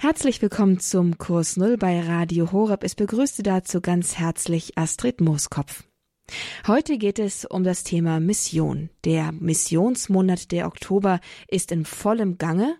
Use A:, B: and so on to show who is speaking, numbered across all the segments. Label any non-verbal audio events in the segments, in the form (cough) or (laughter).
A: Herzlich willkommen zum Kurs Null bei Radio Horeb. Es begrüßte dazu ganz herzlich Astrid Mooskopf. Heute geht es um das Thema Mission. Der Missionsmonat der Oktober ist in vollem Gange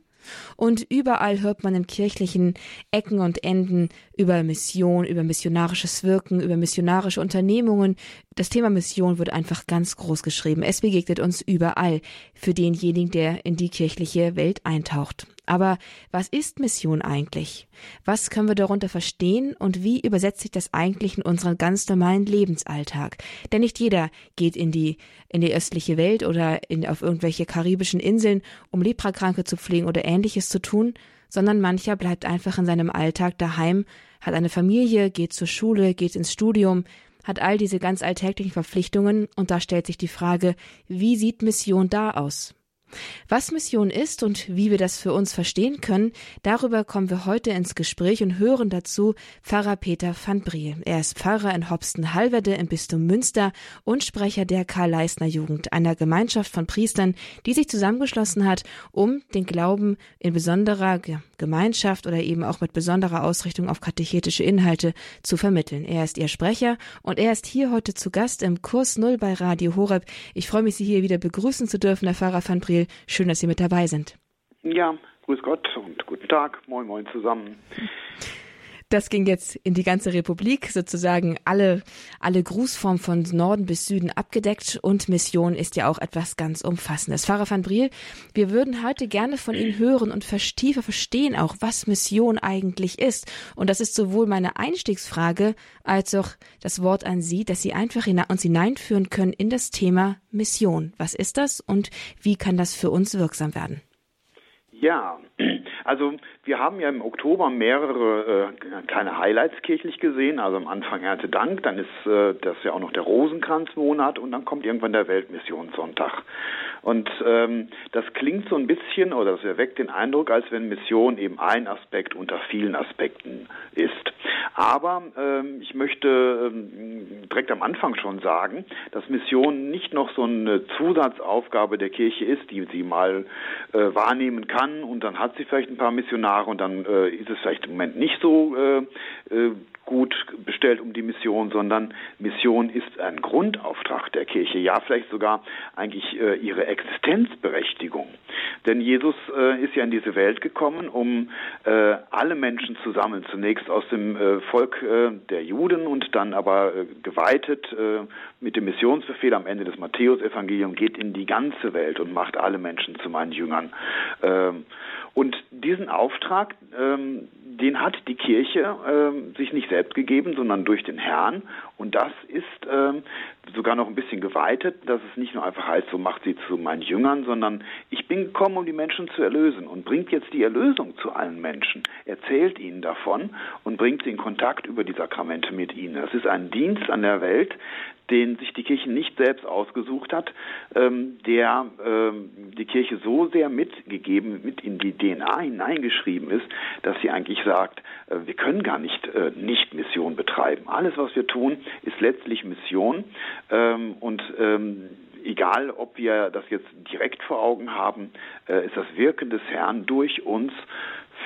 A: und überall hört man in kirchlichen Ecken und Enden über Mission, über missionarisches Wirken, über missionarische Unternehmungen. Das Thema Mission wird einfach ganz groß geschrieben. Es begegnet uns überall für denjenigen, der in die kirchliche Welt eintaucht. Aber was ist Mission eigentlich? Was können wir darunter verstehen und wie übersetzt sich das eigentlich in unseren ganz normalen Lebensalltag? Denn nicht jeder geht in die, in die östliche Welt oder in, auf irgendwelche karibischen Inseln, um Leprakranke zu pflegen oder ähnliches zu tun, sondern mancher bleibt einfach in seinem Alltag daheim, hat eine Familie, geht zur Schule, geht ins Studium, hat all diese ganz alltäglichen Verpflichtungen und da stellt sich die Frage, wie sieht Mission da aus? Was Mission ist und wie wir das für uns verstehen können, darüber kommen wir heute ins Gespräch und hören dazu Pfarrer Peter van Briel. Er ist Pfarrer in Hopsten-Halverde im Bistum Münster und Sprecher der Karl-Leisner-Jugend, einer Gemeinschaft von Priestern, die sich zusammengeschlossen hat, um den Glauben in besonderer Gemeinschaft oder eben auch mit besonderer Ausrichtung auf katechetische Inhalte zu vermitteln. Er ist ihr Sprecher und er ist hier heute zu Gast im Kurs Null bei Radio Horeb. Ich freue mich, Sie hier wieder begrüßen zu dürfen, Herr Pfarrer van Briel. Schön, dass Sie mit dabei sind.
B: Ja, grüß Gott und guten Tag. Moin, moin zusammen.
A: Das ging jetzt in die ganze Republik, sozusagen alle, alle Grußformen von Norden bis Süden abgedeckt und Mission ist ja auch etwas ganz Umfassendes. Pfarrer van Briel, wir würden heute gerne von Ihnen hören und tiefer verstehen auch, was Mission eigentlich ist. Und das ist sowohl meine Einstiegsfrage als auch das Wort an Sie, dass Sie einfach uns hineinführen können in das Thema Mission. Was ist das und wie kann das für uns wirksam werden?
B: Ja, also wir haben ja im Oktober mehrere äh, kleine Highlights kirchlich gesehen. Also am Anfang Erntedank, dann ist äh, das ja auch noch der Rosenkranzmonat und dann kommt irgendwann der Weltmissionssonntag. Und ähm, das klingt so ein bisschen oder das erweckt den Eindruck, als wenn Mission eben ein Aspekt unter vielen Aspekten ist. Aber ähm, ich möchte ähm, direkt am Anfang schon sagen, dass Mission nicht noch so eine Zusatzaufgabe der Kirche ist, die sie mal äh, wahrnehmen kann und dann hat sie vielleicht ein paar Missionare und dann äh, ist es vielleicht im Moment nicht so äh, äh gut bestellt um die Mission, sondern Mission ist ein Grundauftrag der Kirche, ja vielleicht sogar eigentlich äh, ihre Existenzberechtigung. Denn Jesus äh, ist ja in diese Welt gekommen, um äh, alle Menschen zu sammeln, zunächst aus dem äh, Volk äh, der Juden und dann aber geweitet mit dem Missionsbefehl am Ende des Matthäusevangeliums, geht in die ganze Welt und macht alle Menschen zu meinen Jüngern. Ähm, und diesen Auftrag, ähm, den hat die Kirche ähm, sich nicht selbst gegeben, sondern durch den Herrn. Und das ist ähm, sogar noch ein bisschen geweitet, dass es nicht nur einfach heißt, so macht sie zu meinen Jüngern, sondern ich bin gekommen, um die Menschen zu erlösen und bringt jetzt die Erlösung zu allen Menschen, erzählt ihnen davon und bringt sie in Kontakt über die Sakramente mit ihnen. Das ist ein Dienst an der Welt, den sich die Kirche nicht selbst ausgesucht hat, ähm, der ähm, die Kirche so sehr mitgegeben, mit in die DNA hineingeschrieben ist, dass sie eigentlich sagt, äh, wir können gar nicht äh, nicht Mission betreiben. Alles, was wir tun, ist letztlich Mission ähm, und ähm, egal, ob wir das jetzt direkt vor Augen haben, äh, ist das Wirken des Herrn durch uns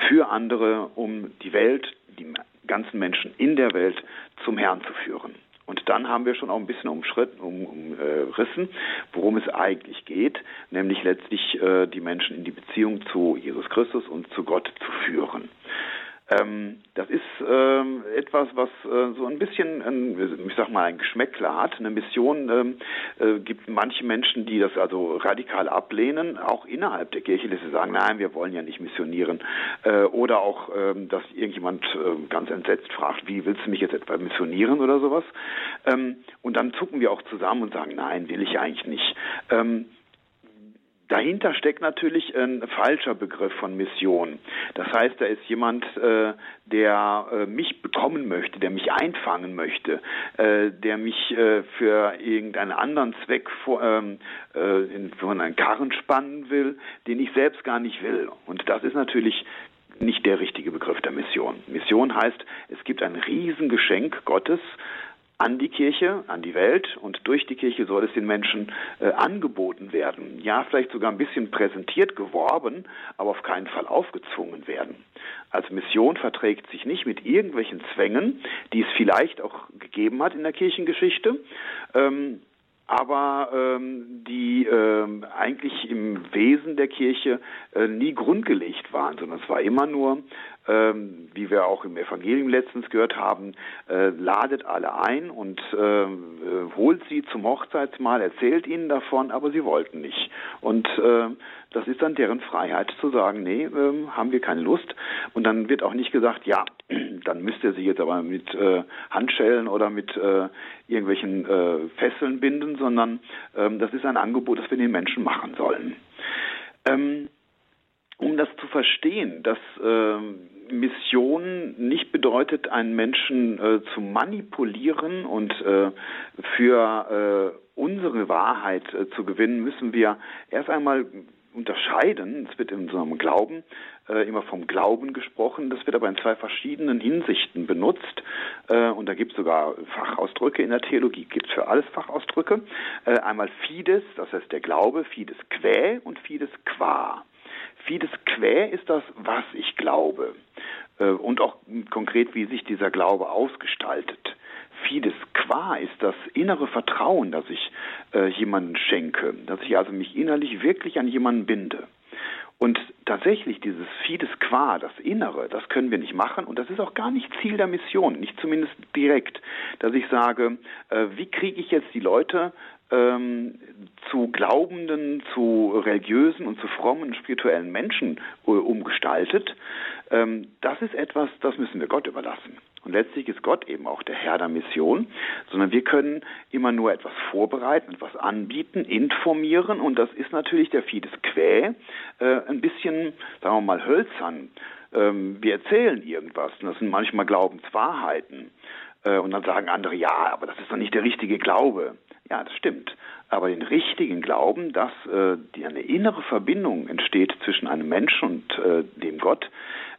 B: für andere, um die Welt, die ganzen Menschen in der Welt zum Herrn zu führen. Und dann haben wir schon auch ein bisschen umschritten, um, umrissen, worum es eigentlich geht, nämlich letztlich äh, die Menschen in die Beziehung zu Jesus Christus und zu Gott zu führen. Ähm, das ist ähm, etwas, was äh, so ein bisschen, ein, ich sag mal, ein Geschmäckler hat. Eine Mission ähm, äh, gibt manche Menschen, die das also radikal ablehnen, auch innerhalb der Kirche, dass sie sagen, nein, wir wollen ja nicht missionieren. Äh, oder auch, ähm, dass irgendjemand äh, ganz entsetzt fragt, wie willst du mich jetzt etwa missionieren oder sowas? Ähm, und dann zucken wir auch zusammen und sagen, nein, will ich eigentlich nicht. Ähm, Dahinter steckt natürlich ein falscher Begriff von Mission. Das heißt, da ist jemand, äh, der äh, mich bekommen möchte, der mich einfangen möchte, äh, der mich äh, für irgendeinen anderen Zweck vor, ähm, äh, in, von einen Karren spannen will, den ich selbst gar nicht will. Und das ist natürlich nicht der richtige Begriff der Mission. Mission heißt, es gibt ein Riesengeschenk Gottes, an die Kirche, an die Welt und durch die Kirche soll es den Menschen äh, angeboten werden. Ja, vielleicht sogar ein bisschen präsentiert, geworben, aber auf keinen Fall aufgezwungen werden. Also Mission verträgt sich nicht mit irgendwelchen Zwängen, die es vielleicht auch gegeben hat in der Kirchengeschichte. Ähm, aber ähm, die ähm, eigentlich im Wesen der Kirche äh, nie grundgelegt waren, sondern es war immer nur ähm, wie wir auch im Evangelium letztens gehört haben, äh, ladet alle ein und äh, holt sie zum Hochzeitsmahl, erzählt ihnen davon, aber sie wollten nicht. Und äh, das ist dann deren Freiheit zu sagen, nee, ähm, haben wir keine Lust. Und dann wird auch nicht gesagt, ja, (clears throat) dann müsst ihr sie jetzt aber mit äh, Handschellen oder mit äh, irgendwelchen äh, Fesseln binden, sondern ähm, das ist ein Angebot, das wir den Menschen machen sollen. Ähm, um das zu verstehen, dass äh, Mission nicht bedeutet, einen Menschen äh, zu manipulieren und äh, für äh, unsere Wahrheit äh, zu gewinnen, müssen wir erst einmal unterscheiden. Es wird in unserem Glauben äh, immer vom Glauben gesprochen. Das wird aber in zwei verschiedenen Hinsichten benutzt. Äh, und da gibt es sogar Fachausdrücke in der Theologie, gibt es für alles Fachausdrücke. Äh, einmal Fides, das heißt der Glaube, Fides quae und Fides qua. Fides quae ist das, was ich glaube. Äh, und auch konkret, wie sich dieser Glaube ausgestaltet. Fides qua ist das innere Vertrauen, das ich äh, jemandem schenke, dass ich also mich innerlich wirklich an jemanden binde. Und tatsächlich dieses Fides qua, das Innere, das können wir nicht machen und das ist auch gar nicht Ziel der Mission, nicht zumindest direkt, dass ich sage, äh, wie kriege ich jetzt die Leute ähm, zu glaubenden, zu religiösen und zu frommen, spirituellen Menschen äh, umgestaltet. Ähm, das ist etwas, das müssen wir Gott überlassen. Und letztlich ist Gott eben auch der Herr der Mission, sondern wir können immer nur etwas vorbereiten, etwas anbieten, informieren und das ist natürlich der Fides Quä äh, ein bisschen, sagen wir mal, hölzern. Ähm, wir erzählen irgendwas und das sind manchmal Glaubenswahrheiten. Äh, und dann sagen andere, ja, aber das ist doch nicht der richtige Glaube. Ja, das stimmt. Aber den richtigen Glauben, dass äh, die, eine innere Verbindung entsteht zwischen einem Menschen und äh, dem Gott,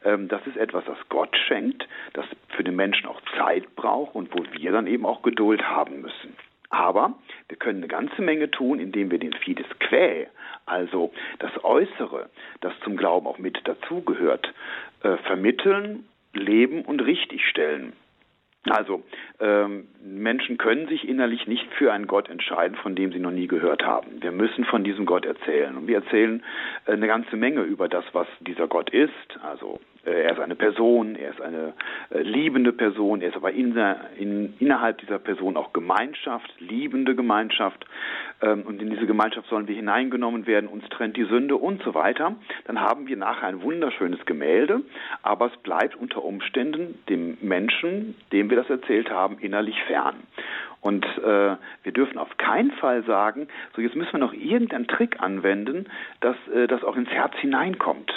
B: ähm, das ist etwas, das Gott schenkt, das für den Menschen auch Zeit braucht und wo wir dann eben auch Geduld haben müssen. Aber wir können eine ganze Menge tun, indem wir den Fides Quae, also das Äußere, das zum Glauben auch mit dazugehört, äh, vermitteln, leben und richtigstellen. Also ähm, Menschen können sich innerlich nicht für einen Gott entscheiden, von dem sie noch nie gehört haben. Wir müssen von diesem Gott erzählen. Und wir erzählen äh, eine ganze Menge über das, was dieser Gott ist. Also er ist eine Person, er ist eine äh, liebende Person, er ist aber in der, in, innerhalb dieser Person auch Gemeinschaft, liebende Gemeinschaft. Ähm, und in diese Gemeinschaft sollen wir hineingenommen werden, uns trennt die Sünde und so weiter. Dann haben wir nachher ein wunderschönes Gemälde, aber es bleibt unter Umständen dem Menschen, dem wir das erzählt haben, innerlich fern. Und äh, wir dürfen auf keinen Fall sagen, so jetzt müssen wir noch irgendeinen Trick anwenden, dass äh, das auch ins Herz hineinkommt.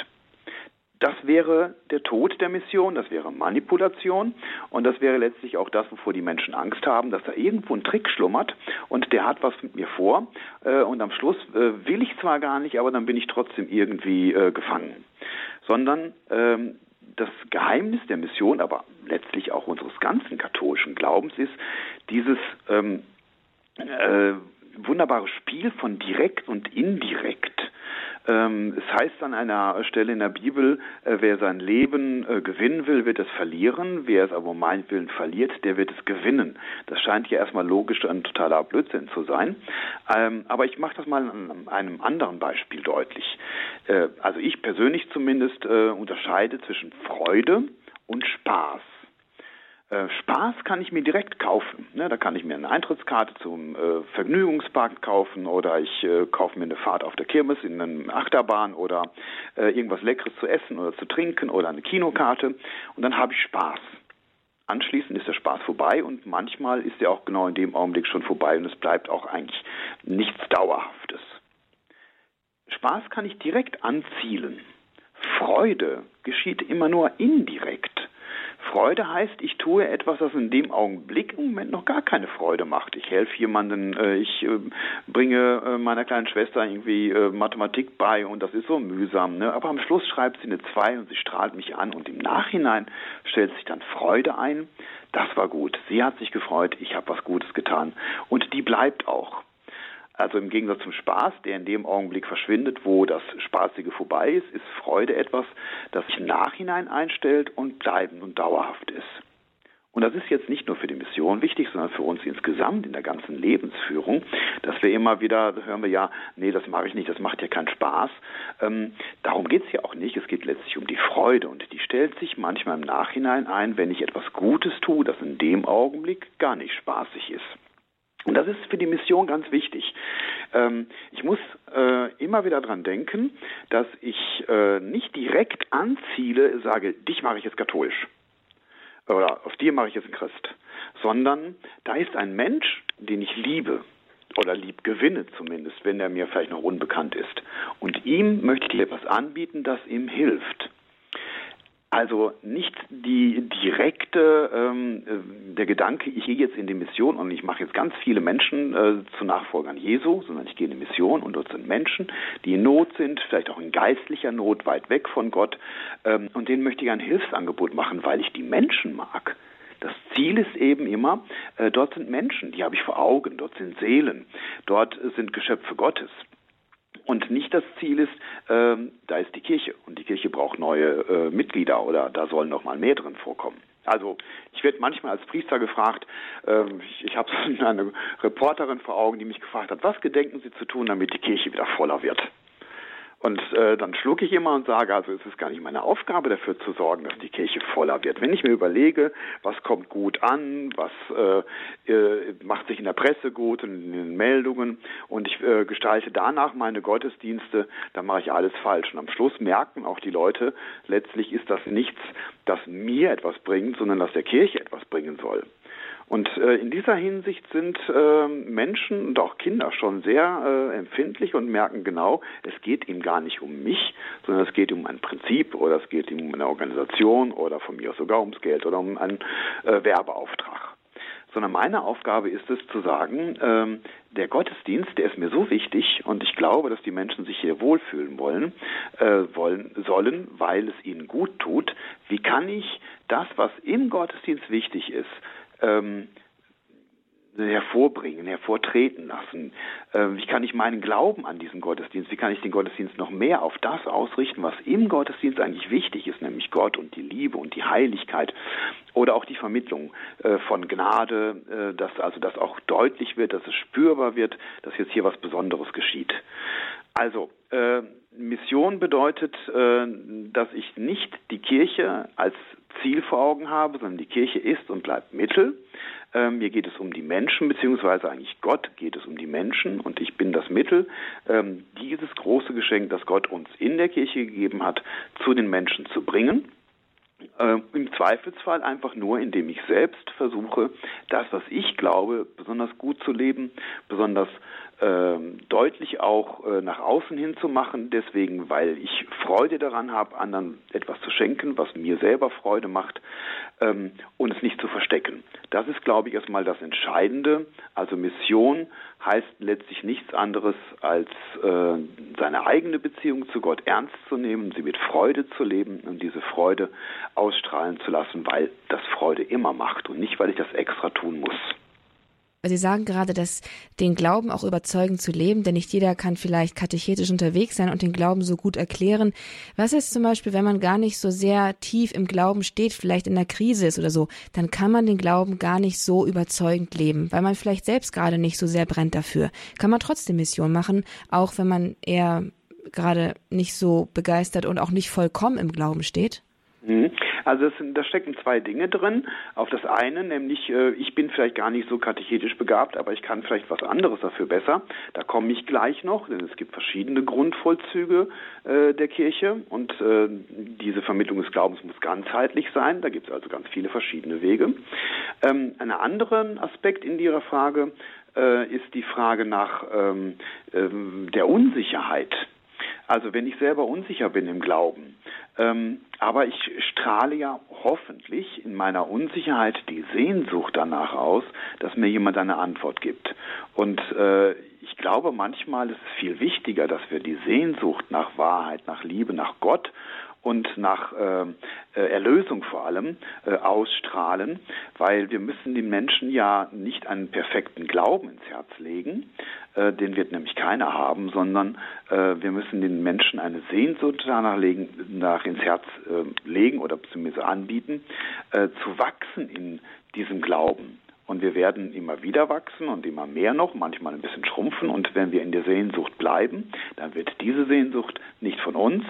B: Das wäre der Tod der Mission, das wäre Manipulation und das wäre letztlich auch das, wovor die Menschen Angst haben, dass da irgendwo ein Trick schlummert und der hat was mit mir vor äh, und am Schluss äh, will ich zwar gar nicht, aber dann bin ich trotzdem irgendwie äh, gefangen. Sondern ähm, das Geheimnis der Mission, aber letztlich auch unseres ganzen katholischen Glaubens ist dieses ähm, äh, wunderbare Spiel von direkt und indirekt. Ähm, es heißt an einer Stelle in der Bibel, äh, wer sein Leben äh, gewinnen will, wird es verlieren. Wer es aber um meinetwillen verliert, der wird es gewinnen. Das scheint ja erstmal logisch ein totaler Blödsinn zu sein. Ähm, aber ich mache das mal an einem anderen Beispiel deutlich. Äh, also ich persönlich zumindest unterscheide zwischen Freude und Spaß. Äh, Spaß kann ich mir direkt kaufen. Ne? Da kann ich mir eine Eintrittskarte zum äh, Vergnügungspark kaufen oder ich äh, kaufe mir eine Fahrt auf der Kirmes in einer Achterbahn oder äh, irgendwas Leckeres zu essen oder zu trinken oder eine Kinokarte und dann habe ich Spaß. Anschließend ist der Spaß vorbei und manchmal ist er auch genau in dem Augenblick schon vorbei und es bleibt auch eigentlich nichts Dauerhaftes. Spaß kann ich direkt anzielen. Freude geschieht immer nur indirekt. Freude heißt, ich tue etwas, das in dem Augenblick im Moment noch gar keine Freude macht. Ich helfe jemandem, äh, ich äh, bringe äh, meiner kleinen Schwester irgendwie Mathematik bei und das ist so mühsam. Ne? Aber am Schluss schreibt sie eine 2 und sie strahlt mich an und im Nachhinein stellt sich dann Freude ein. Das war gut. Sie hat sich gefreut, ich habe was Gutes getan und die bleibt auch. Also im Gegensatz zum Spaß, der in dem Augenblick verschwindet, wo das Spaßige vorbei ist, ist Freude etwas, das sich im Nachhinein einstellt und bleibend und dauerhaft ist. Und das ist jetzt nicht nur für die Mission wichtig, sondern für uns insgesamt in der ganzen Lebensführung, dass wir immer wieder, hören wir ja, nee, das mache ich nicht, das macht ja keinen Spaß. Ähm, darum geht es ja auch nicht. Es geht letztlich um die Freude und die stellt sich manchmal im Nachhinein ein, wenn ich etwas Gutes tue, das in dem Augenblick gar nicht spaßig ist. Und das ist für die Mission ganz wichtig. Ähm, ich muss äh, immer wieder dran denken, dass ich äh, nicht direkt anziele, sage, dich mache ich jetzt katholisch oder auf die mache ich jetzt einen Christ, sondern da ist ein Mensch, den ich liebe oder lieb gewinne zumindest, wenn er mir vielleicht noch unbekannt ist. Und ihm möchte ich etwas anbieten, das ihm hilft. Also nicht die direkte, ähm, äh, der Gedanke, ich gehe jetzt in die Mission und ich mache jetzt ganz viele Menschen äh, zu Nachfolgern Jesu, sondern ich gehe in die Mission und dort sind Menschen, die in Not sind, vielleicht auch in geistlicher Not, weit weg von Gott. Ähm, und denen möchte ich ein Hilfsangebot machen, weil ich die Menschen mag. Das Ziel ist eben immer, äh, dort sind Menschen, die habe ich vor Augen, dort sind Seelen, dort sind Geschöpfe Gottes. Und nicht das Ziel ist, ähm, da ist die Kirche und die Kirche braucht neue äh, Mitglieder oder da sollen noch mal mehr drin vorkommen. Also ich werde manchmal als Priester gefragt, ähm, ich, ich habe (laughs) eine Reporterin vor Augen, die mich gefragt hat, was gedenken Sie zu tun, damit die Kirche wieder voller wird? Und äh, dann schlucke ich immer und sage, also es ist gar nicht meine Aufgabe dafür zu sorgen, dass die Kirche voller wird. Wenn ich mir überlege, was kommt gut an, was äh, äh, macht sich in der Presse gut und in den Meldungen und ich äh, gestalte danach meine Gottesdienste, dann mache ich alles falsch. Und am Schluss merken auch die Leute, letztlich ist das nichts, das mir etwas bringt, sondern das der Kirche etwas bringen soll. Und äh, in dieser Hinsicht sind äh, Menschen und auch Kinder schon sehr äh, empfindlich und merken genau, es geht ihm gar nicht um mich, sondern es geht um ein Prinzip oder es geht ihm um eine Organisation oder von mir aus sogar ums Geld oder um einen äh, Werbeauftrag. Sondern meine Aufgabe ist es zu sagen, ähm, der Gottesdienst, der ist mir so wichtig und ich glaube, dass die Menschen sich hier wohlfühlen wollen, äh, wollen sollen, weil es ihnen gut tut. Wie kann ich das, was im Gottesdienst wichtig ist, ähm, hervorbringen, hervortreten lassen? Ähm, wie kann ich meinen Glauben an diesen Gottesdienst, wie kann ich den Gottesdienst noch mehr auf das ausrichten, was im Gottesdienst eigentlich wichtig ist, nämlich Gott und die Liebe und die Heiligkeit oder auch die Vermittlung äh, von Gnade, äh, dass also das auch deutlich wird, dass es spürbar wird, dass jetzt hier was Besonderes geschieht. Also, äh, Mission bedeutet, äh, dass ich nicht die Kirche als Ziel vor Augen habe, sondern die Kirche ist und bleibt Mittel. Ähm, mir geht es um die Menschen, beziehungsweise eigentlich Gott geht es um die Menschen und ich bin das Mittel, ähm, dieses große Geschenk, das Gott uns in der Kirche gegeben hat, zu den Menschen zu bringen. Äh, Im Zweifelsfall einfach nur, indem ich selbst versuche, das, was ich glaube, besonders gut zu leben, besonders äh, deutlich auch äh, nach außen hin zu machen, deswegen, weil ich Freude daran habe, anderen etwas zu schenken, was mir selber Freude macht, ähm, und es nicht zu verstecken. Das ist, glaube ich, erstmal das Entscheidende. Also Mission heißt letztlich nichts anderes, als äh, seine eigene Beziehung zu Gott ernst zu nehmen, sie mit Freude zu leben und diese Freude ausstrahlen zu lassen, weil das Freude immer macht und nicht, weil ich das extra tun muss.
A: Sie sagen gerade, dass den Glauben auch überzeugend zu leben, denn nicht jeder kann vielleicht katechetisch unterwegs sein und den Glauben so gut erklären. Was ist zum Beispiel, wenn man gar nicht so sehr tief im Glauben steht, vielleicht in der Krise ist oder so, dann kann man den Glauben gar nicht so überzeugend leben, weil man vielleicht selbst gerade nicht so sehr brennt dafür. Kann man trotzdem Mission machen, auch wenn man eher gerade nicht so begeistert und auch nicht vollkommen im Glauben steht?
B: Mhm. Also da stecken zwei Dinge drin. Auf das eine, nämlich äh, ich bin vielleicht gar nicht so katechetisch begabt, aber ich kann vielleicht was anderes dafür besser. Da komme ich gleich noch, denn es gibt verschiedene Grundvollzüge äh, der Kirche und äh, diese Vermittlung des Glaubens muss ganzheitlich sein. Da gibt es also ganz viele verschiedene Wege. Ähm, ein anderer Aspekt in Ihrer Frage ist die Frage nach ähm, ähm, der Unsicherheit. Also wenn ich selber unsicher bin im Glauben, ähm, aber ich strahle ja hoffentlich in meiner Unsicherheit die Sehnsucht danach aus, dass mir jemand eine Antwort gibt. Und äh, ich glaube, manchmal ist es viel wichtiger, dass wir die Sehnsucht nach Wahrheit, nach Liebe, nach Gott und nach äh, äh, Erlösung vor allem äh, ausstrahlen, weil wir müssen den Menschen ja nicht einen perfekten Glauben ins Herz legen, äh, den wird nämlich keiner haben, sondern äh, wir müssen den Menschen eine Sehnsucht danach legen, nach ins Herz äh, legen oder zumindest anbieten, zu wachsen in diesem Glauben. Und wir werden immer wieder wachsen und immer mehr noch, manchmal ein bisschen schrumpfen. Und wenn wir in der Sehnsucht bleiben, dann wird diese Sehnsucht nicht von uns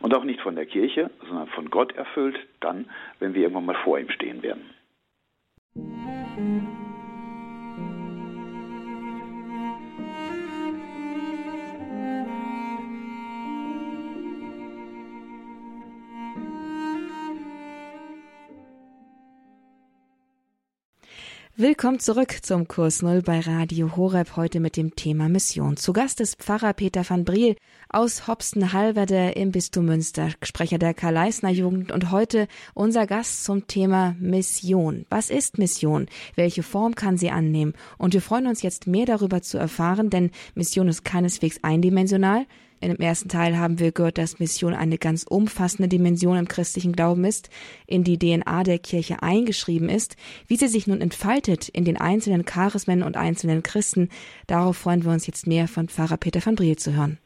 B: und auch nicht von der Kirche, sondern von Gott erfüllt, dann, wenn wir irgendwann mal vor ihm stehen werden.
A: Willkommen zurück zum Kurs Null bei Radio Horeb heute mit dem Thema Mission. Zu Gast ist Pfarrer Peter van Briel aus Hopsten-Halverde im Bistum Münster, Sprecher der Karl-Leisner Jugend und heute unser Gast zum Thema Mission. Was ist Mission? Welche Form kann sie annehmen? Und wir freuen uns jetzt mehr darüber zu erfahren, denn Mission ist keineswegs eindimensional. In dem ersten Teil haben wir gehört, dass Mission eine ganz umfassende Dimension im christlichen Glauben ist, in die DNA der Kirche eingeschrieben ist. Wie sie sich nun entfaltet in den einzelnen Charismen und einzelnen Christen, darauf freuen wir uns jetzt mehr von Pfarrer Peter van Briel zu hören.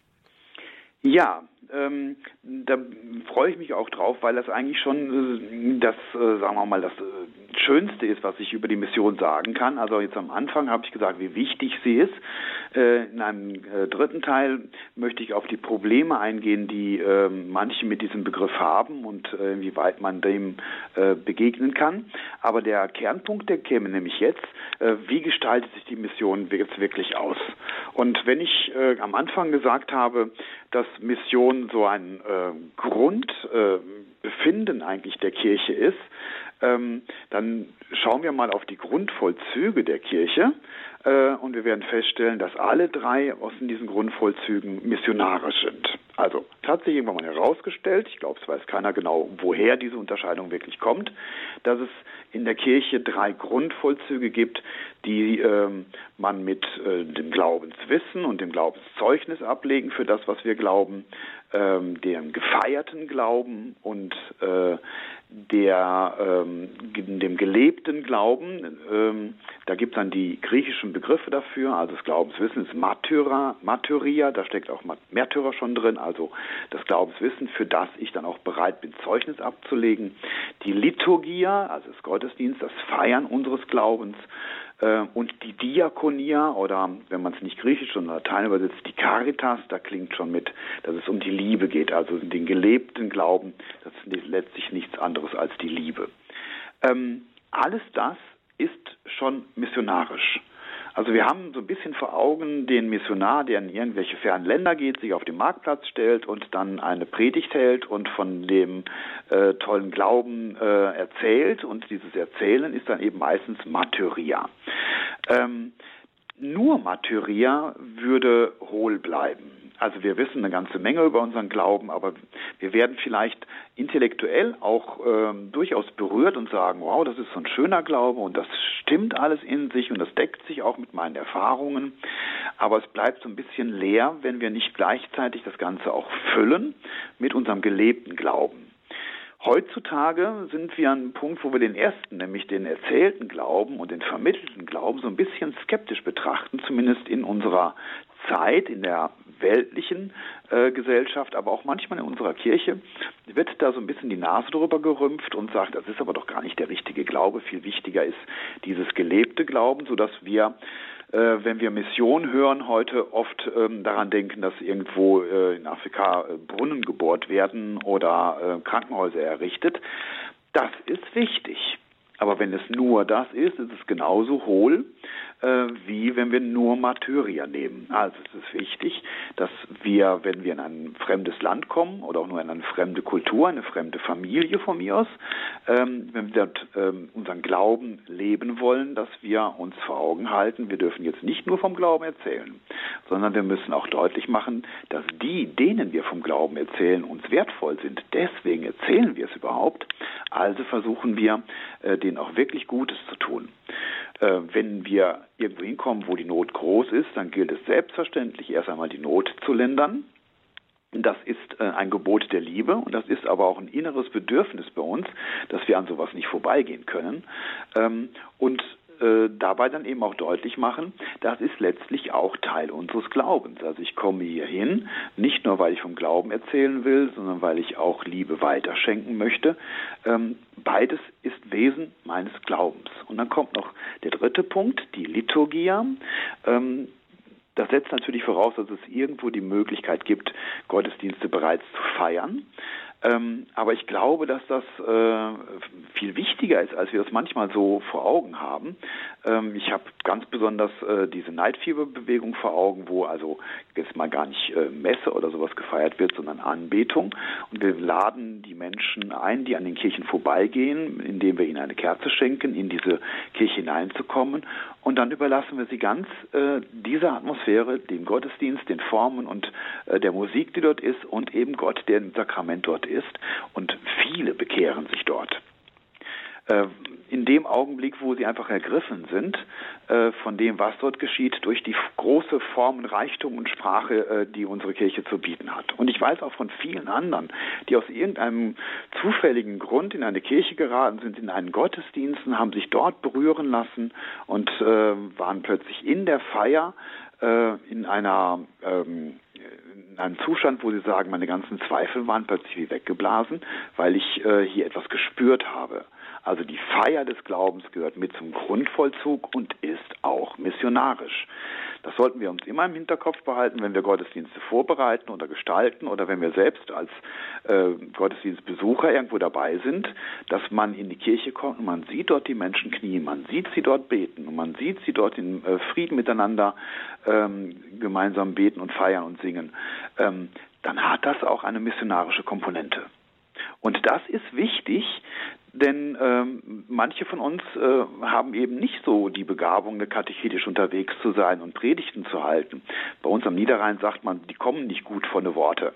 B: Ja, ähm, da freue ich mich auch drauf, weil das eigentlich schon äh, das, äh, sagen wir mal, das äh, Schönste ist, was ich über die Mission sagen kann. Also jetzt am Anfang habe ich gesagt, wie wichtig sie ist. In einem dritten Teil möchte ich auf die Probleme eingehen, die ähm, manche mit diesem Begriff haben und wie weit man dem begegnen kann. Aber der Kernpunkt, der käme nämlich jetzt, wie gestaltet sich die Mission jetzt wirklich aus? Und wenn ich am Anfang gesagt habe, dass Mission so ein Grundbefinden eigentlich der Kirche ist, ähm, dann schauen wir mal auf die Grundvollzüge der Kirche äh, und wir werden feststellen, dass alle drei aus diesen Grundvollzügen missionarisch sind. Also hat sich irgendwann mal herausgestellt, ich glaube, es weiß keiner genau, woher diese Unterscheidung wirklich kommt, dass es in der Kirche drei Grundvollzüge gibt, die ähm, man mit äh, dem Glaubenswissen und dem Glaubenszeugnis ablegen für das, was wir glauben, ähm, dem gefeierten Glauben und äh, der ähm, dem gelebten Glauben. Ähm, da gibt es dann die griechischen Begriffe dafür. Also das Glaubenswissen ist Martyra, Martyria, da steckt auch Märtyrer schon drin. Also das Glaubenswissen, für das ich dann auch bereit bin, Zeugnis abzulegen. Die Liturgia, also das Gottesdienst, das Feiern unseres Glaubens. Äh, und die Diakonia oder wenn man es nicht griechisch, sondern Latein übersetzt, die Caritas, da klingt schon mit, dass es um die Liebe geht, also den gelebten Glauben, das ist letztlich nichts anderes als die Liebe. Ähm, alles das ist schon missionarisch. Also wir haben so ein bisschen vor Augen den Missionar, der in irgendwelche fernen Länder geht, sich auf den Marktplatz stellt und dann eine Predigt hält und von dem äh, tollen Glauben äh, erzählt. Und dieses Erzählen ist dann eben meistens Martyria. Ähm, nur Martyria würde hohl bleiben. Also wir wissen eine ganze Menge über unseren Glauben, aber wir werden vielleicht intellektuell auch ähm, durchaus berührt und sagen, wow, das ist so ein schöner Glaube und das stimmt alles in sich und das deckt sich auch mit meinen Erfahrungen. Aber es bleibt so ein bisschen leer, wenn wir nicht gleichzeitig das Ganze auch füllen mit unserem gelebten Glauben. Heutzutage sind wir an einem Punkt, wo wir den ersten, nämlich den erzählten Glauben und den vermittelten Glauben, so ein bisschen skeptisch betrachten, zumindest in unserer Zeit, in der weltlichen äh, Gesellschaft, aber auch manchmal in unserer Kirche, wird da so ein bisschen die Nase drüber gerümpft und sagt, das ist aber doch gar nicht der richtige Glaube. Viel wichtiger ist dieses gelebte Glauben, sodass wir äh, wenn wir Mission hören, heute oft ähm, daran denken, dass irgendwo äh, in Afrika äh, Brunnen gebohrt werden oder äh, Krankenhäuser errichtet. Das ist wichtig. Aber wenn es nur das ist, ist es genauso hohl, äh, wie wenn wir nur Martyrier nehmen. Also es ist wichtig, dass wir, wenn wir in ein fremdes Land kommen oder auch nur in eine fremde Kultur, eine fremde Familie von mir aus, ähm, wenn wir dort ähm, unseren Glauben leben wollen, dass wir uns vor Augen halten, wir dürfen jetzt nicht nur vom Glauben erzählen, sondern wir müssen auch deutlich machen, dass die, denen wir vom Glauben erzählen, uns wertvoll sind. Deswegen erzählen wir es überhaupt. Also versuchen wir, äh, denen auch wirklich Gutes zu tun. Äh, wenn wir irgendwo hinkommen, wo die Not groß ist, dann gilt es selbstverständlich erst einmal die Not zu lindern. Das ist äh, ein Gebot der Liebe und das ist aber auch ein inneres Bedürfnis bei uns, dass wir an sowas nicht vorbeigehen können. Ähm, und äh, dabei dann eben auch deutlich machen, das ist letztlich auch Teil unseres Glaubens. Also ich komme hier hin, nicht nur weil ich vom Glauben erzählen will, sondern weil ich auch Liebe weiterschenken möchte. Ähm, beides ist Wesen meines Glaubens. Und dann kommt noch der dritte Punkt, die Liturgia. Ähm, das setzt natürlich voraus, dass es irgendwo die Möglichkeit gibt, Gottesdienste bereits zu feiern. Ähm, aber ich glaube, dass das äh, viel wichtiger ist, als wir das manchmal so vor Augen haben. Ähm, ich habe ganz besonders äh, diese Night Fever Bewegung vor Augen, wo also jetzt mal gar nicht äh, Messe oder sowas gefeiert wird, sondern Anbetung. Und wir laden die Menschen ein, die an den Kirchen vorbeigehen, indem wir ihnen eine Kerze schenken, in diese Kirche hineinzukommen. Und dann überlassen wir sie ganz äh, dieser Atmosphäre, dem Gottesdienst, den Formen und äh, der Musik, die dort ist, und eben Gott, der im Sakrament dort ist ist und viele bekehren sich dort. Äh, in dem Augenblick, wo sie einfach ergriffen sind äh, von dem, was dort geschieht, durch die große Formenreichtum und Sprache, äh, die unsere Kirche zu bieten hat. Und ich weiß auch von vielen anderen, die aus irgendeinem zufälligen Grund in eine Kirche geraten sind, in einen Gottesdienst, haben sich dort berühren lassen und waren plötzlich in der Feier in einer ähm, in einem Zustand, wo sie sagen, meine ganzen Zweifel waren plötzlich wie weggeblasen, weil ich äh, hier etwas gespürt habe. Also die Feier des Glaubens gehört mit zum Grundvollzug und ist auch missionarisch. Das sollten wir uns immer im Hinterkopf behalten, wenn wir Gottesdienste vorbereiten oder gestalten oder wenn wir selbst als äh, Gottesdienstbesucher irgendwo dabei sind, dass man in die Kirche kommt und man sieht dort die Menschen knien, man sieht sie dort beten und man sieht sie dort in äh, Frieden miteinander ähm, gemeinsam beten und feiern und singen. Ähm, dann hat das auch eine missionarische Komponente. Und das ist wichtig, denn ähm, manche von uns äh, haben eben nicht so die Begabung, eine katechetisch unterwegs zu sein und Predigten zu halten. Bei uns am Niederrhein sagt man, die kommen nicht gut von den Worte.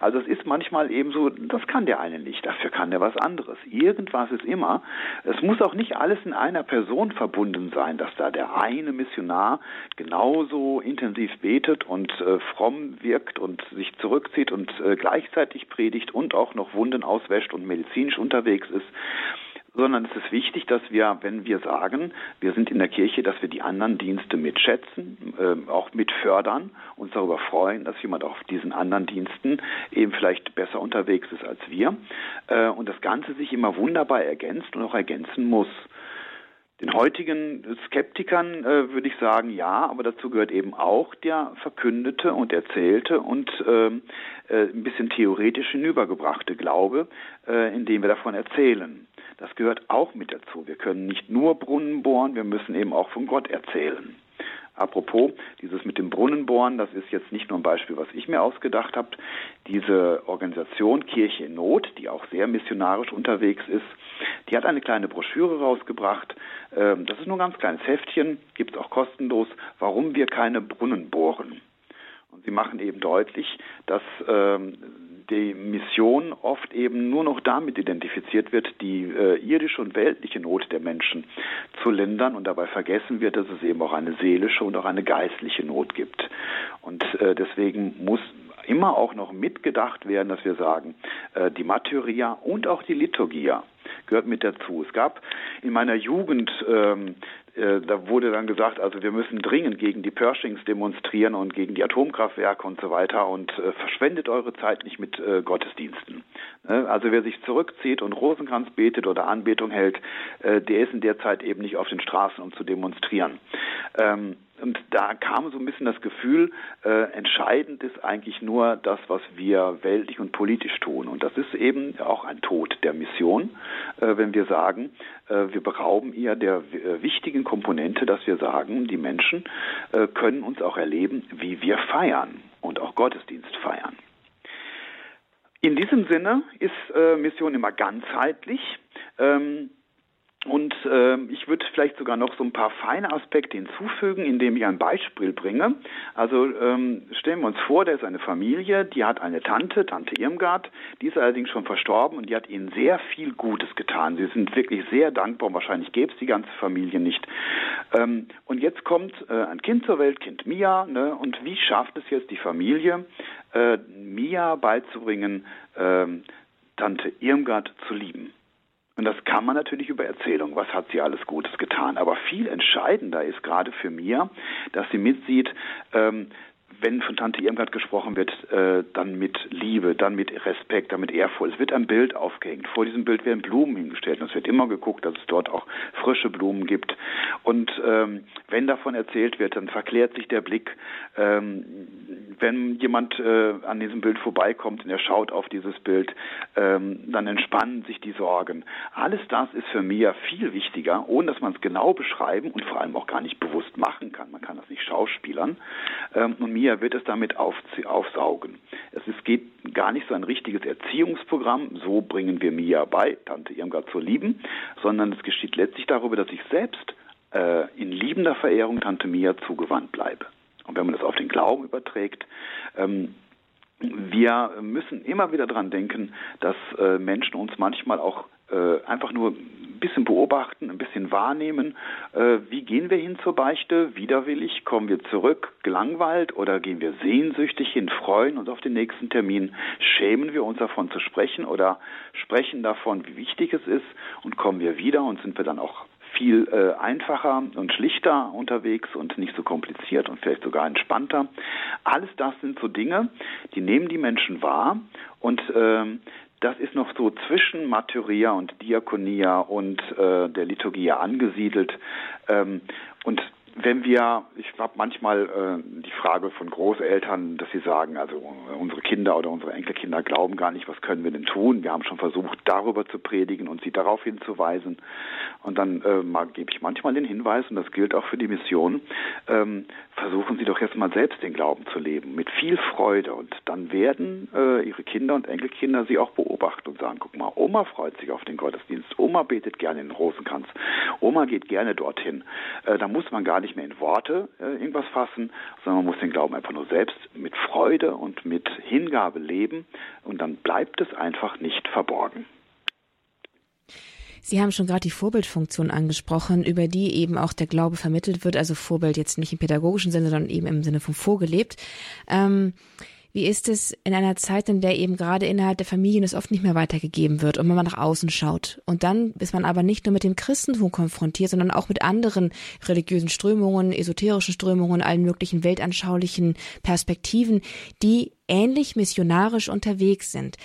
B: Also es ist manchmal eben so, das kann der eine nicht, dafür kann der was anderes. Irgendwas ist immer. Es muss auch nicht alles in einer Person verbunden sein, dass da der eine Missionar genauso intensiv betet und äh, fromm wirkt und sich zurückzieht und äh, gleichzeitig predigt und auch noch Wunden auswäscht und medizinisch unterwegs ist sondern es ist wichtig, dass wir, wenn wir sagen, wir sind in der Kirche, dass wir die anderen Dienste mitschätzen, äh, auch mit fördern, uns darüber freuen, dass jemand auf diesen anderen Diensten eben vielleicht besser unterwegs ist als wir äh, und das Ganze sich immer wunderbar ergänzt und auch ergänzen muss. Den heutigen Skeptikern äh, würde ich sagen, ja, aber dazu gehört eben auch der verkündete und erzählte und ähm, äh, ein bisschen theoretisch hinübergebrachte Glaube, äh, indem wir davon erzählen. Das gehört auch mit dazu. Wir können nicht nur Brunnen bohren, wir müssen eben auch von Gott erzählen. Apropos, dieses mit dem Brunnenbohren, das ist jetzt nicht nur ein Beispiel, was ich mir ausgedacht habe. Diese Organisation Kirche in Not, die auch sehr missionarisch unterwegs ist, die hat eine kleine Broschüre rausgebracht. Ähm, das ist nur ein ganz kleines Heftchen, gibt es auch kostenlos, warum wir keine Brunnen bohren. Und sie machen eben deutlich, dass ähm, die Mission oft eben nur noch damit identifiziert wird, die äh, irdische und weltliche Not der Menschen zu lindern und dabei vergessen wird, dass es eben auch eine seelische und auch eine geistliche Not gibt. Und äh, deswegen muss immer auch noch mitgedacht werden, dass wir sagen, äh, die Materia und auch die Liturgia gehört mit dazu. Es gab in meiner Jugend ähm, äh, da wurde dann gesagt, also wir müssen dringend gegen die Pershings demonstrieren und gegen die Atomkraftwerke und so weiter und äh, verschwendet eure Zeit nicht mit äh, Gottesdiensten. Ne? Also wer sich zurückzieht und Rosenkranz betet oder Anbetung hält, äh, der ist in der Zeit eben nicht auf den Straßen, um zu demonstrieren. Ähm, und da kam so ein bisschen das Gefühl, äh, entscheidend ist eigentlich nur das, was wir weltlich und politisch tun. Und das ist eben auch ein Tod der Mission, äh, wenn wir sagen, äh, wir berauben ihr der äh, Komponente, dass wir sagen, die Menschen äh, können uns auch erleben, wie wir feiern und auch Gottesdienst feiern. In diesem Sinne ist äh, Mission immer ganzheitlich. Ähm, und äh, ich würde vielleicht sogar noch so ein paar feine Aspekte hinzufügen, indem ich ein Beispiel bringe. Also ähm, stellen wir uns vor, da ist eine Familie, die hat eine Tante, Tante Irmgard, die ist allerdings schon verstorben und die hat ihnen sehr viel Gutes getan. Sie sind wirklich sehr dankbar und wahrscheinlich gäbe es die ganze Familie nicht. Ähm, und jetzt kommt äh, ein Kind zur Welt, Kind Mia, ne? und wie schafft es jetzt die Familie, äh, Mia beizubringen, äh, Tante Irmgard zu lieben? Und das kann man natürlich über Erzählung. Was hat sie alles Gutes getan? Aber viel entscheidender ist gerade für mir, dass sie mitsieht, ähm, wenn von Tante Irmgard gesprochen wird, äh, dann mit Liebe, dann mit Respekt, dann mit Ehrfurcht. Es wird ein Bild aufgehängt. Vor diesem Bild werden Blumen hingestellt. Und es wird immer geguckt, dass es dort auch frische Blumen gibt. Und ähm, wenn davon erzählt wird, dann verklärt sich der Blick. Ähm, wenn jemand äh, an diesem Bild vorbeikommt und er schaut auf dieses Bild, ähm, dann entspannen sich die Sorgen. Alles das ist für mich viel wichtiger, ohne dass man es genau beschreiben und vor allem auch gar nicht bewusst machen kann. Man kann das nicht schauspielern. Ähm, und Mia wird es damit auf, aufsaugen. Es ist, geht gar nicht so ein richtiges Erziehungsprogramm, so bringen wir Mia bei, Tante Irmgard zu lieben, sondern es geschieht letztlich darüber, dass ich selbst äh, in liebender Verehrung Tante Mia zugewandt bleibe. Und wenn man das auf den Glauben überträgt, ähm, wir müssen immer wieder daran denken, dass äh, Menschen uns manchmal auch äh, einfach nur ein bisschen beobachten, ein bisschen wahrnehmen. Äh, wie gehen wir hin zur Beichte? Widerwillig? Kommen wir zurück? Gelangweilt? Oder gehen wir sehnsüchtig hin, freuen uns auf den nächsten Termin? Schämen wir uns davon zu sprechen oder sprechen davon, wie wichtig es ist? Und kommen wir wieder und sind wir dann auch viel äh, einfacher und schlichter unterwegs und nicht so kompliziert und vielleicht sogar entspannter. Alles das sind so Dinge, die nehmen die Menschen wahr und ähm, das ist noch so zwischen Martyria und Diakonia und äh, der Liturgie angesiedelt. Ähm, und wenn wir, ich habe manchmal äh, die Frage von Großeltern, dass sie sagen, also unsere Kinder oder unsere Enkelkinder glauben gar nicht, was können wir denn tun? Wir haben schon versucht, darüber zu predigen und sie darauf hinzuweisen. Und dann äh, gebe ich manchmal den Hinweis, und das gilt auch für die Mission, ähm, versuchen Sie doch jetzt mal selbst den Glauben zu leben, mit viel Freude. Und dann werden äh, Ihre Kinder und Enkelkinder Sie auch beobachten und sagen, guck mal, Oma freut sich auf den Gottesdienst, Oma betet gerne in den Rosenkranz, Oma geht gerne dorthin. Äh, da muss man gar nicht mehr in Worte äh, irgendwas fassen, sondern man muss den Glauben einfach nur selbst mit Freude und mit Hingabe leben und dann bleibt es einfach nicht verborgen.
A: Sie haben schon gerade die Vorbildfunktion angesprochen, über die eben auch der Glaube vermittelt wird. Also Vorbild jetzt nicht im pädagogischen Sinne, sondern eben im Sinne von vorgelebt. Ähm, wie ist es in einer Zeit, in der eben gerade innerhalb der Familien es oft nicht mehr weitergegeben wird und wenn man nach außen schaut? Und dann ist man aber nicht nur mit dem Christentum konfrontiert, sondern auch mit anderen religiösen Strömungen, esoterischen Strömungen, allen möglichen weltanschaulichen Perspektiven, die ähnlich missionarisch unterwegs sind.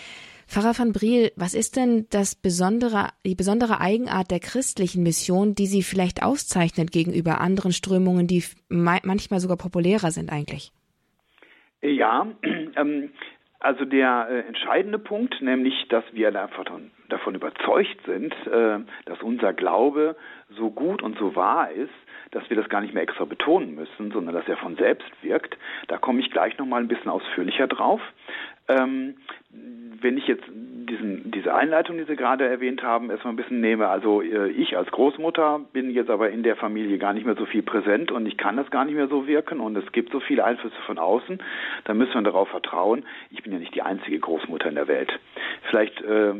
A: Pfarrer van Briel, was ist denn das besondere, die besondere Eigenart der christlichen Mission, die sie vielleicht auszeichnet gegenüber anderen Strömungen, die manchmal sogar populärer sind eigentlich?
B: Ja, (clears throat) ähm, also der äh, entscheidende Punkt, nämlich, dass wir davon, davon überzeugt sind, äh, dass unser Glaube so gut und so wahr ist, dass wir das gar nicht mehr extra betonen müssen, sondern dass er von selbst wirkt. Da komme ich gleich nochmal ein bisschen ausführlicher drauf. Ähm, wenn ich jetzt diesen, diese Einleitung, die Sie gerade erwähnt haben, erstmal ein bisschen nehme, also äh, ich als Großmutter bin jetzt aber in der Familie gar nicht mehr so viel präsent und ich kann das gar nicht mehr so wirken und es gibt so viele Einflüsse von außen, dann müssen wir darauf vertrauen, ich bin ja nicht die einzige Großmutter in der Welt. Vielleicht äh,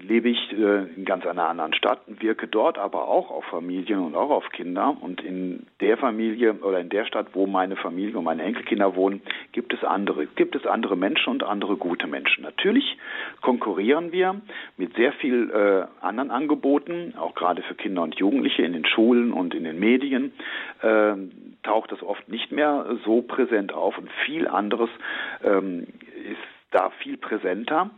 B: lebe ich äh, in ganz einer anderen Stadt und wirke dort aber auch auf Familien und auch auf Kinder und in der Familie oder in der Stadt, wo meine Familie und meine Enkelkinder wohnen, gibt es andere, gibt es andere Menschen und andere gute Menschen. Natürlich konkurrieren wir mit sehr viel äh, anderen Angeboten, auch gerade für Kinder und Jugendliche in den Schulen und in den Medien. Äh, taucht das oft nicht mehr so präsent auf und viel anderes ähm, ist da viel präsenter.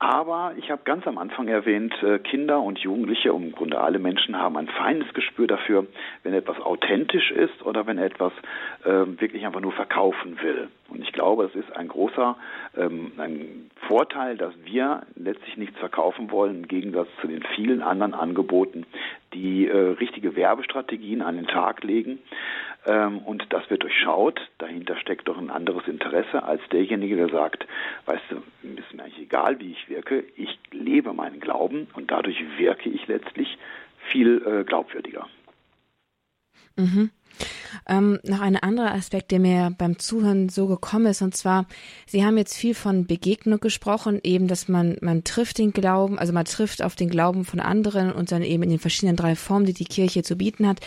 B: Aber ich habe ganz am Anfang erwähnt, äh, Kinder und Jugendliche, im Grunde alle Menschen haben ein feines Gespür dafür, wenn etwas authentisch ist oder wenn etwas äh, wirklich einfach nur verkaufen will. Und ich glaube, es ist ein großer ähm, ein Vorteil, dass wir letztlich nichts verkaufen wollen, im Gegensatz zu den vielen anderen Angeboten, die äh, richtige Werbestrategien an den Tag legen. Ähm, und das wird durchschaut. Dahinter steckt doch ein anderes Interesse als derjenige, der sagt, weißt du, ist mir eigentlich egal, wie ich wirke. Ich lebe meinen Glauben und dadurch wirke ich letztlich viel äh, glaubwürdiger.
A: Mhm. Ähm, noch ein anderer Aspekt, der mir beim Zuhören so gekommen ist, und zwar, Sie haben jetzt viel von Begegnung gesprochen, eben, dass man, man trifft den Glauben, also man trifft auf den Glauben von anderen und dann eben in den verschiedenen drei Formen, die die Kirche zu bieten hat.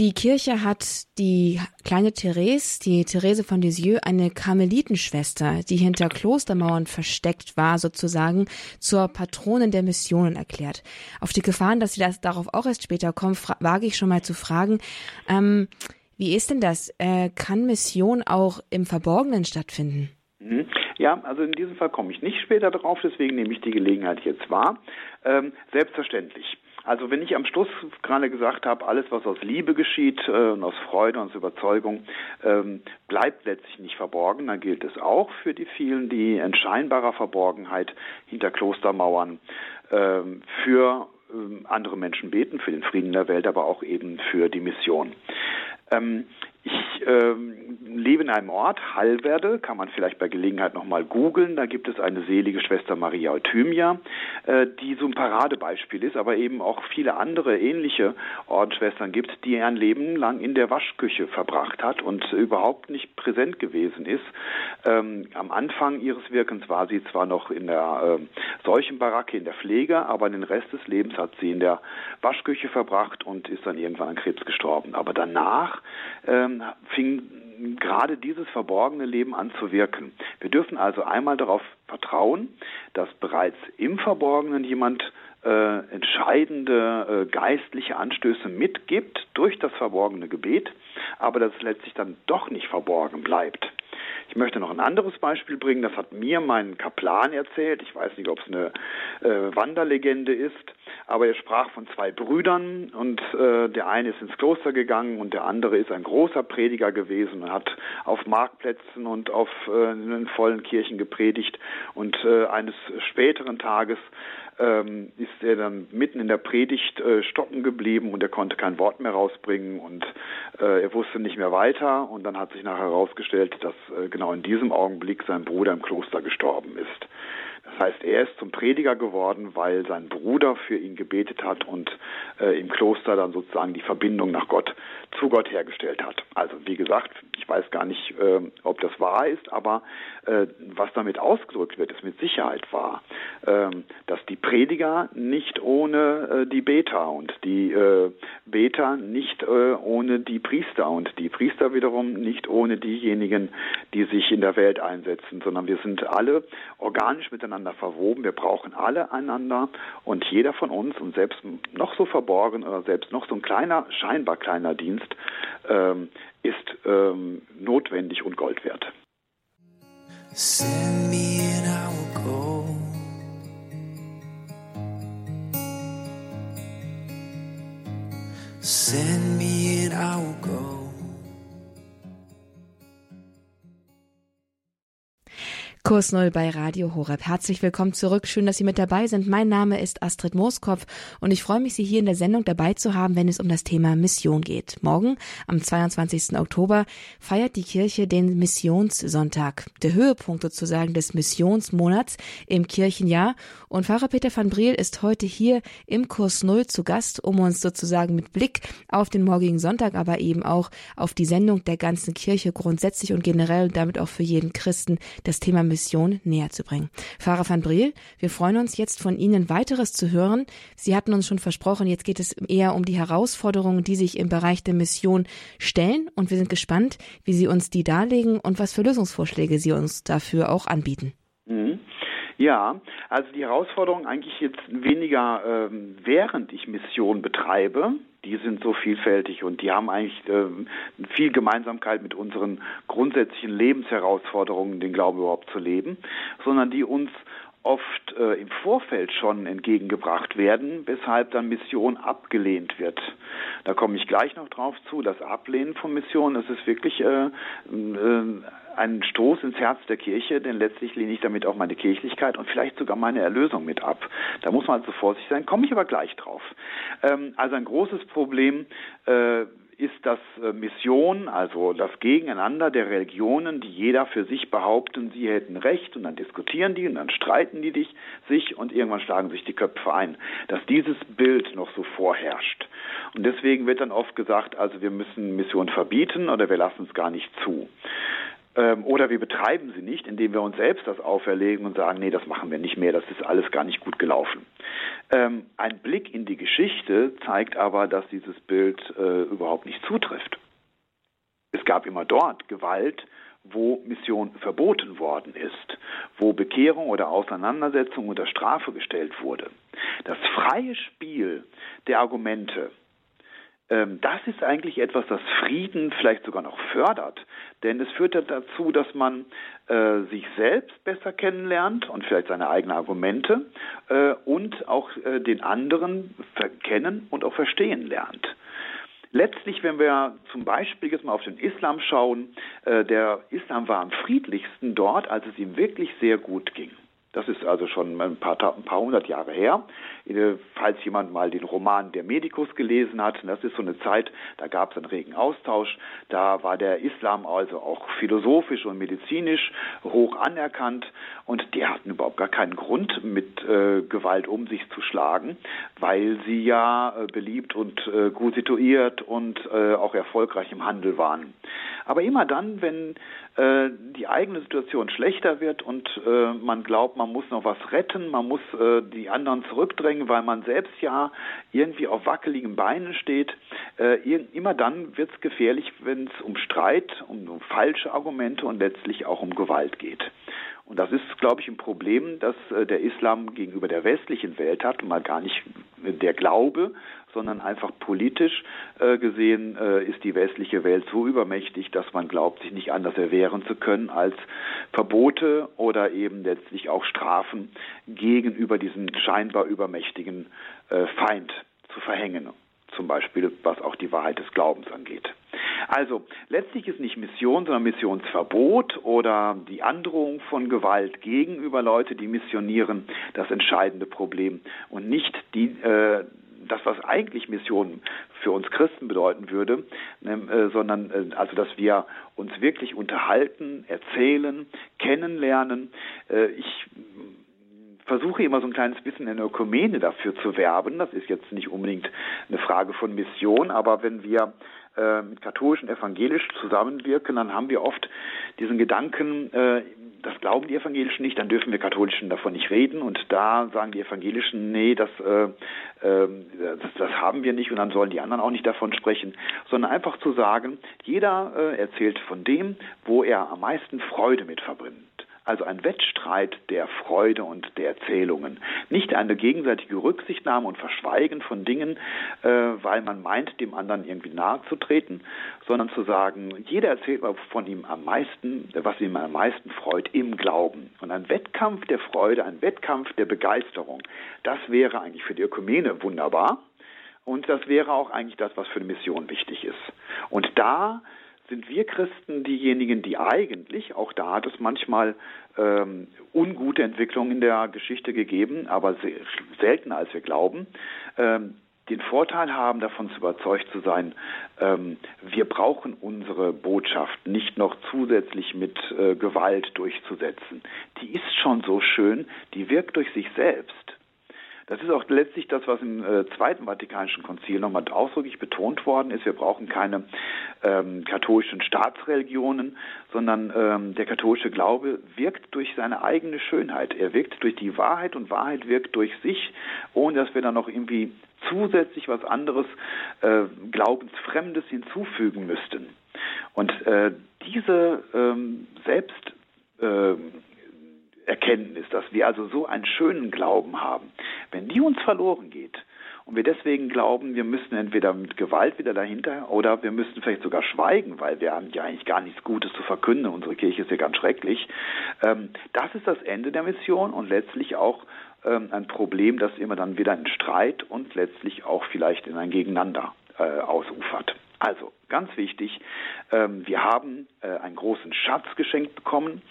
A: Die Kirche hat die kleine Therese, die Therese von Lisieux, eine Karmelitenschwester, die hinter Klostermauern versteckt war, sozusagen zur Patronin der Missionen erklärt. Auf die Gefahren, dass sie das darauf auch erst später kommen, wage ich schon mal zu fragen, ähm, wie ist denn das? Äh, kann Mission auch im Verborgenen stattfinden?
B: Mhm. Ja, also in diesem Fall komme ich nicht später drauf, deswegen nehme ich die Gelegenheit jetzt wahr. Ähm, selbstverständlich. Also wenn ich am Schluss gerade gesagt habe, alles was aus Liebe geschieht äh, und aus Freude und aus Überzeugung ähm, bleibt letztlich nicht verborgen, dann gilt es auch für die vielen, die in scheinbarer Verborgenheit hinter Klostermauern ähm, für ähm, andere Menschen beten, für den Frieden der Welt, aber auch eben für die Mission. Ähm, lebe in einem Ort, Hallwerde, kann man vielleicht bei Gelegenheit nochmal googeln. Da gibt es eine selige Schwester Maria Euthymia, äh, die so ein Paradebeispiel ist, aber eben auch viele andere ähnliche Ordensschwestern gibt, die ein Leben lang in der Waschküche verbracht hat und überhaupt nicht präsent gewesen ist. Ähm, am Anfang ihres Wirkens war sie zwar noch in der äh, Seuchenbaracke, in der Pflege, aber den Rest des Lebens hat sie in der Waschküche verbracht und ist dann irgendwann an Krebs gestorben. Aber danach ähm, fing gerade dieses verborgene Leben an zu wirken. Wir dürfen also einmal darauf vertrauen, dass bereits im Verborgenen jemand äh, entscheidende äh, geistliche Anstöße mitgibt durch das verborgene Gebet, aber dass es letztlich dann doch nicht verborgen bleibt. Ich möchte noch ein anderes Beispiel bringen, das hat mir mein Kaplan erzählt. Ich weiß nicht, ob es eine äh, Wanderlegende ist, aber er sprach von zwei Brüdern und äh, der eine ist ins Kloster gegangen und der andere ist ein großer Prediger gewesen und hat auf Marktplätzen und auf äh, in vollen Kirchen gepredigt und äh, eines späteren Tages ähm, ist er dann mitten in der Predigt äh, stocken geblieben und er konnte kein Wort mehr rausbringen und äh, er wusste nicht mehr weiter und dann hat sich nachher herausgestellt, dass genau in diesem Augenblick sein Bruder im Kloster gestorben ist. Das heißt, er ist zum Prediger geworden, weil sein Bruder für ihn gebetet hat und äh, im Kloster dann sozusagen die Verbindung nach Gott zu Gott hergestellt hat. Also wie gesagt, ich weiß gar nicht, äh, ob das wahr ist, aber äh, was damit ausgedrückt wird, ist mit Sicherheit wahr, ähm, dass die Prediger nicht ohne äh, die Beter und die äh, Beter nicht äh, ohne die Priester und die Priester wiederum nicht ohne diejenigen, die sich in der Welt einsetzen, sondern wir sind alle organisch miteinander verwoben. Wir brauchen alle einander und jeder von uns und selbst noch so verborgen oder selbst noch so ein kleiner, scheinbar kleiner Dienst Dienst ähm, ist ähm, notwendig und Gold wert. Send me and I will go. Send me and I will go. Kurs Null bei Radio Horeb. Herzlich willkommen zurück. Schön, dass Sie mit dabei sind. Mein Name ist Astrid Mooskopf und ich freue mich, Sie hier in der Sendung dabei zu haben, wenn es um das Thema Mission geht. Morgen, am 22. Oktober, feiert die Kirche den Missionssonntag, der Höhepunkt sozusagen des Missionsmonats im Kirchenjahr. Und Pfarrer Peter van Briel ist heute hier im Kurs Null zu Gast, um uns sozusagen mit Blick auf den morgigen Sonntag, aber eben auch auf die Sendung der ganzen Kirche grundsätzlich und generell und damit auch für jeden Christen das Thema Mission näher zu bringen. Pfarrer van Briel, wir freuen uns jetzt von Ihnen weiteres zu hören. Sie hatten uns schon versprochen, jetzt geht es eher um die Herausforderungen, die sich im Bereich der Mission stellen und wir sind gespannt, wie Sie uns die darlegen und was für Lösungsvorschläge Sie uns dafür auch anbieten. Mhm. Ja, also die Herausforderung eigentlich jetzt weniger ähm, während ich Mission betreibe, die sind so vielfältig und die haben eigentlich äh, viel Gemeinsamkeit mit unseren grundsätzlichen Lebensherausforderungen, den Glauben überhaupt zu leben, sondern die uns oft äh, im Vorfeld schon entgegengebracht werden, weshalb dann Mission abgelehnt wird. Da komme ich gleich noch drauf zu. Das Ablehnen von Mission, das ist wirklich äh, äh, ein Stoß ins Herz der Kirche, denn letztlich lehne ich damit auch meine Kirchlichkeit und vielleicht sogar meine Erlösung mit ab. Da muss man also vorsichtig sein, komme ich aber gleich drauf. Ähm, also ein großes Problem äh, ist das äh, Mission, also das Gegeneinander der Religionen, die jeder für sich behaupten, sie hätten Recht und dann diskutieren die und dann streiten die sich und irgendwann schlagen sich die Köpfe ein, dass dieses Bild noch so vorherrscht. Und deswegen wird dann oft gesagt, also wir müssen Mission verbieten oder wir lassen es gar nicht zu. Ähm, oder wir betreiben sie nicht, indem wir uns selbst das auferlegen und sagen, nee, das machen wir nicht mehr, das ist alles gar nicht gut gelaufen. Ähm, ein Blick in die Geschichte zeigt aber, dass dieses Bild äh, überhaupt nicht zutrifft. Es gab immer dort Gewalt, wo Mission verboten worden ist, wo Bekehrung oder Auseinandersetzung unter Strafe gestellt wurde. Das freie Spiel der Argumente, das ist eigentlich etwas, das Frieden vielleicht sogar noch fördert. Denn es führt dazu, dass man äh, sich selbst besser kennenlernt und vielleicht seine eigenen Argumente äh, und auch äh, den anderen kennen und auch verstehen lernt. Letztlich, wenn wir zum Beispiel jetzt mal auf den Islam schauen, äh, der Islam war am friedlichsten dort, als es ihm wirklich sehr gut ging. Das ist also schon ein paar, ein paar hundert Jahre her. Äh, falls jemand mal den Roman Der Medikus gelesen hat, das ist so eine Zeit, da gab es einen regen Austausch. Da war der Islam also auch philosophisch und medizinisch hoch anerkannt und die hatten überhaupt gar keinen Grund, mit äh, Gewalt um sich zu schlagen, weil sie ja äh, beliebt und äh, gut situiert und äh, auch erfolgreich im Handel waren. Aber immer dann, wenn äh, die eigene Situation schlechter wird und äh, man glaubt, man muss noch was retten, man muss äh, die anderen zurückdrängen, weil man selbst ja irgendwie auf wackeligen Beinen steht, äh, immer dann wird es gefährlich, wenn es um Streit, um, um falsche Argumente und letztlich auch um Gewalt geht. Und das ist, glaube ich, ein Problem, das äh, der Islam gegenüber der westlichen Welt hat, mal gar nicht der Glaube, sondern einfach politisch äh, gesehen äh, ist die westliche Welt so übermächtig, dass man glaubt, sich nicht anders erwehren zu können als Verbote oder eben letztlich auch Strafen gegenüber diesem scheinbar übermächtigen Feind zu verhängen zum Beispiel was auch die Wahrheit des Glaubens angeht. Also letztlich ist nicht Mission, sondern Missionsverbot oder die Androhung von Gewalt gegenüber Leute, die missionieren, das entscheidende Problem und nicht die äh, das, was eigentlich Mission für uns Christen bedeuten würde, ne, äh, sondern äh, also, dass wir uns wirklich unterhalten, erzählen, kennenlernen. Äh, ich versuche immer so ein kleines bisschen in der Ökumene dafür zu werben. Das ist jetzt nicht unbedingt eine Frage von Mission, aber wenn wir äh, mit katholisch und evangelisch zusammenwirken, dann haben wir oft diesen Gedanken, äh, das glauben die Evangelischen nicht, dann dürfen wir Katholischen davon nicht reden. Und da sagen die Evangelischen, nee, das, äh, äh, das, das, haben wir nicht und dann sollen die anderen auch nicht davon sprechen, sondern einfach zu sagen, jeder äh, erzählt von dem, wo er am meisten Freude mit verbringt. Also ein Wettstreit der Freude und der Erzählungen. Nicht eine gegenseitige Rücksichtnahme und Verschweigen von Dingen, äh, weil man meint, dem anderen irgendwie nahe zu treten, sondern zu sagen, jeder erzählt von ihm am meisten, was ihm am meisten freut im Glauben. Und ein Wettkampf der Freude, ein Wettkampf der Begeisterung, das wäre eigentlich für die Ökumene wunderbar. Und das wäre auch eigentlich das, was für eine Mission wichtig ist. Und da sind wir Christen diejenigen, die eigentlich, auch da hat es manchmal ähm, ungute Entwicklungen in der Geschichte gegeben, aber seltener als wir glauben, ähm, den Vorteil haben, davon zu überzeugt zu sein, ähm, wir brauchen unsere Botschaft nicht noch zusätzlich mit äh, Gewalt durchzusetzen. Die ist schon so schön, die wirkt durch sich selbst. Das ist auch letztlich das, was im äh, Zweiten Vatikanischen Konzil nochmal ausdrücklich betont worden ist. Wir brauchen keine ähm, katholischen Staatsreligionen, sondern ähm, der katholische Glaube wirkt durch seine eigene Schönheit. Er wirkt durch die Wahrheit und Wahrheit wirkt durch sich, ohne dass wir dann noch irgendwie zusätzlich was anderes, äh, Glaubensfremdes hinzufügen müssten. Und äh, diese ähm, Selbst äh, Erkenntnis, dass wir also so einen schönen Glauben haben, wenn die uns verloren geht und wir deswegen glauben, wir müssen entweder mit Gewalt wieder dahinter oder wir müssen vielleicht sogar schweigen, weil wir haben ja eigentlich gar nichts Gutes zu verkünden, unsere Kirche ist ja ganz schrecklich, ähm, das ist das Ende der Mission und letztlich auch ähm, ein Problem, das immer dann wieder in Streit und letztlich auch vielleicht in ein Gegeneinander äh, ausufert. Also, ganz wichtig, ähm, wir haben äh, einen großen Schatz geschenkt bekommen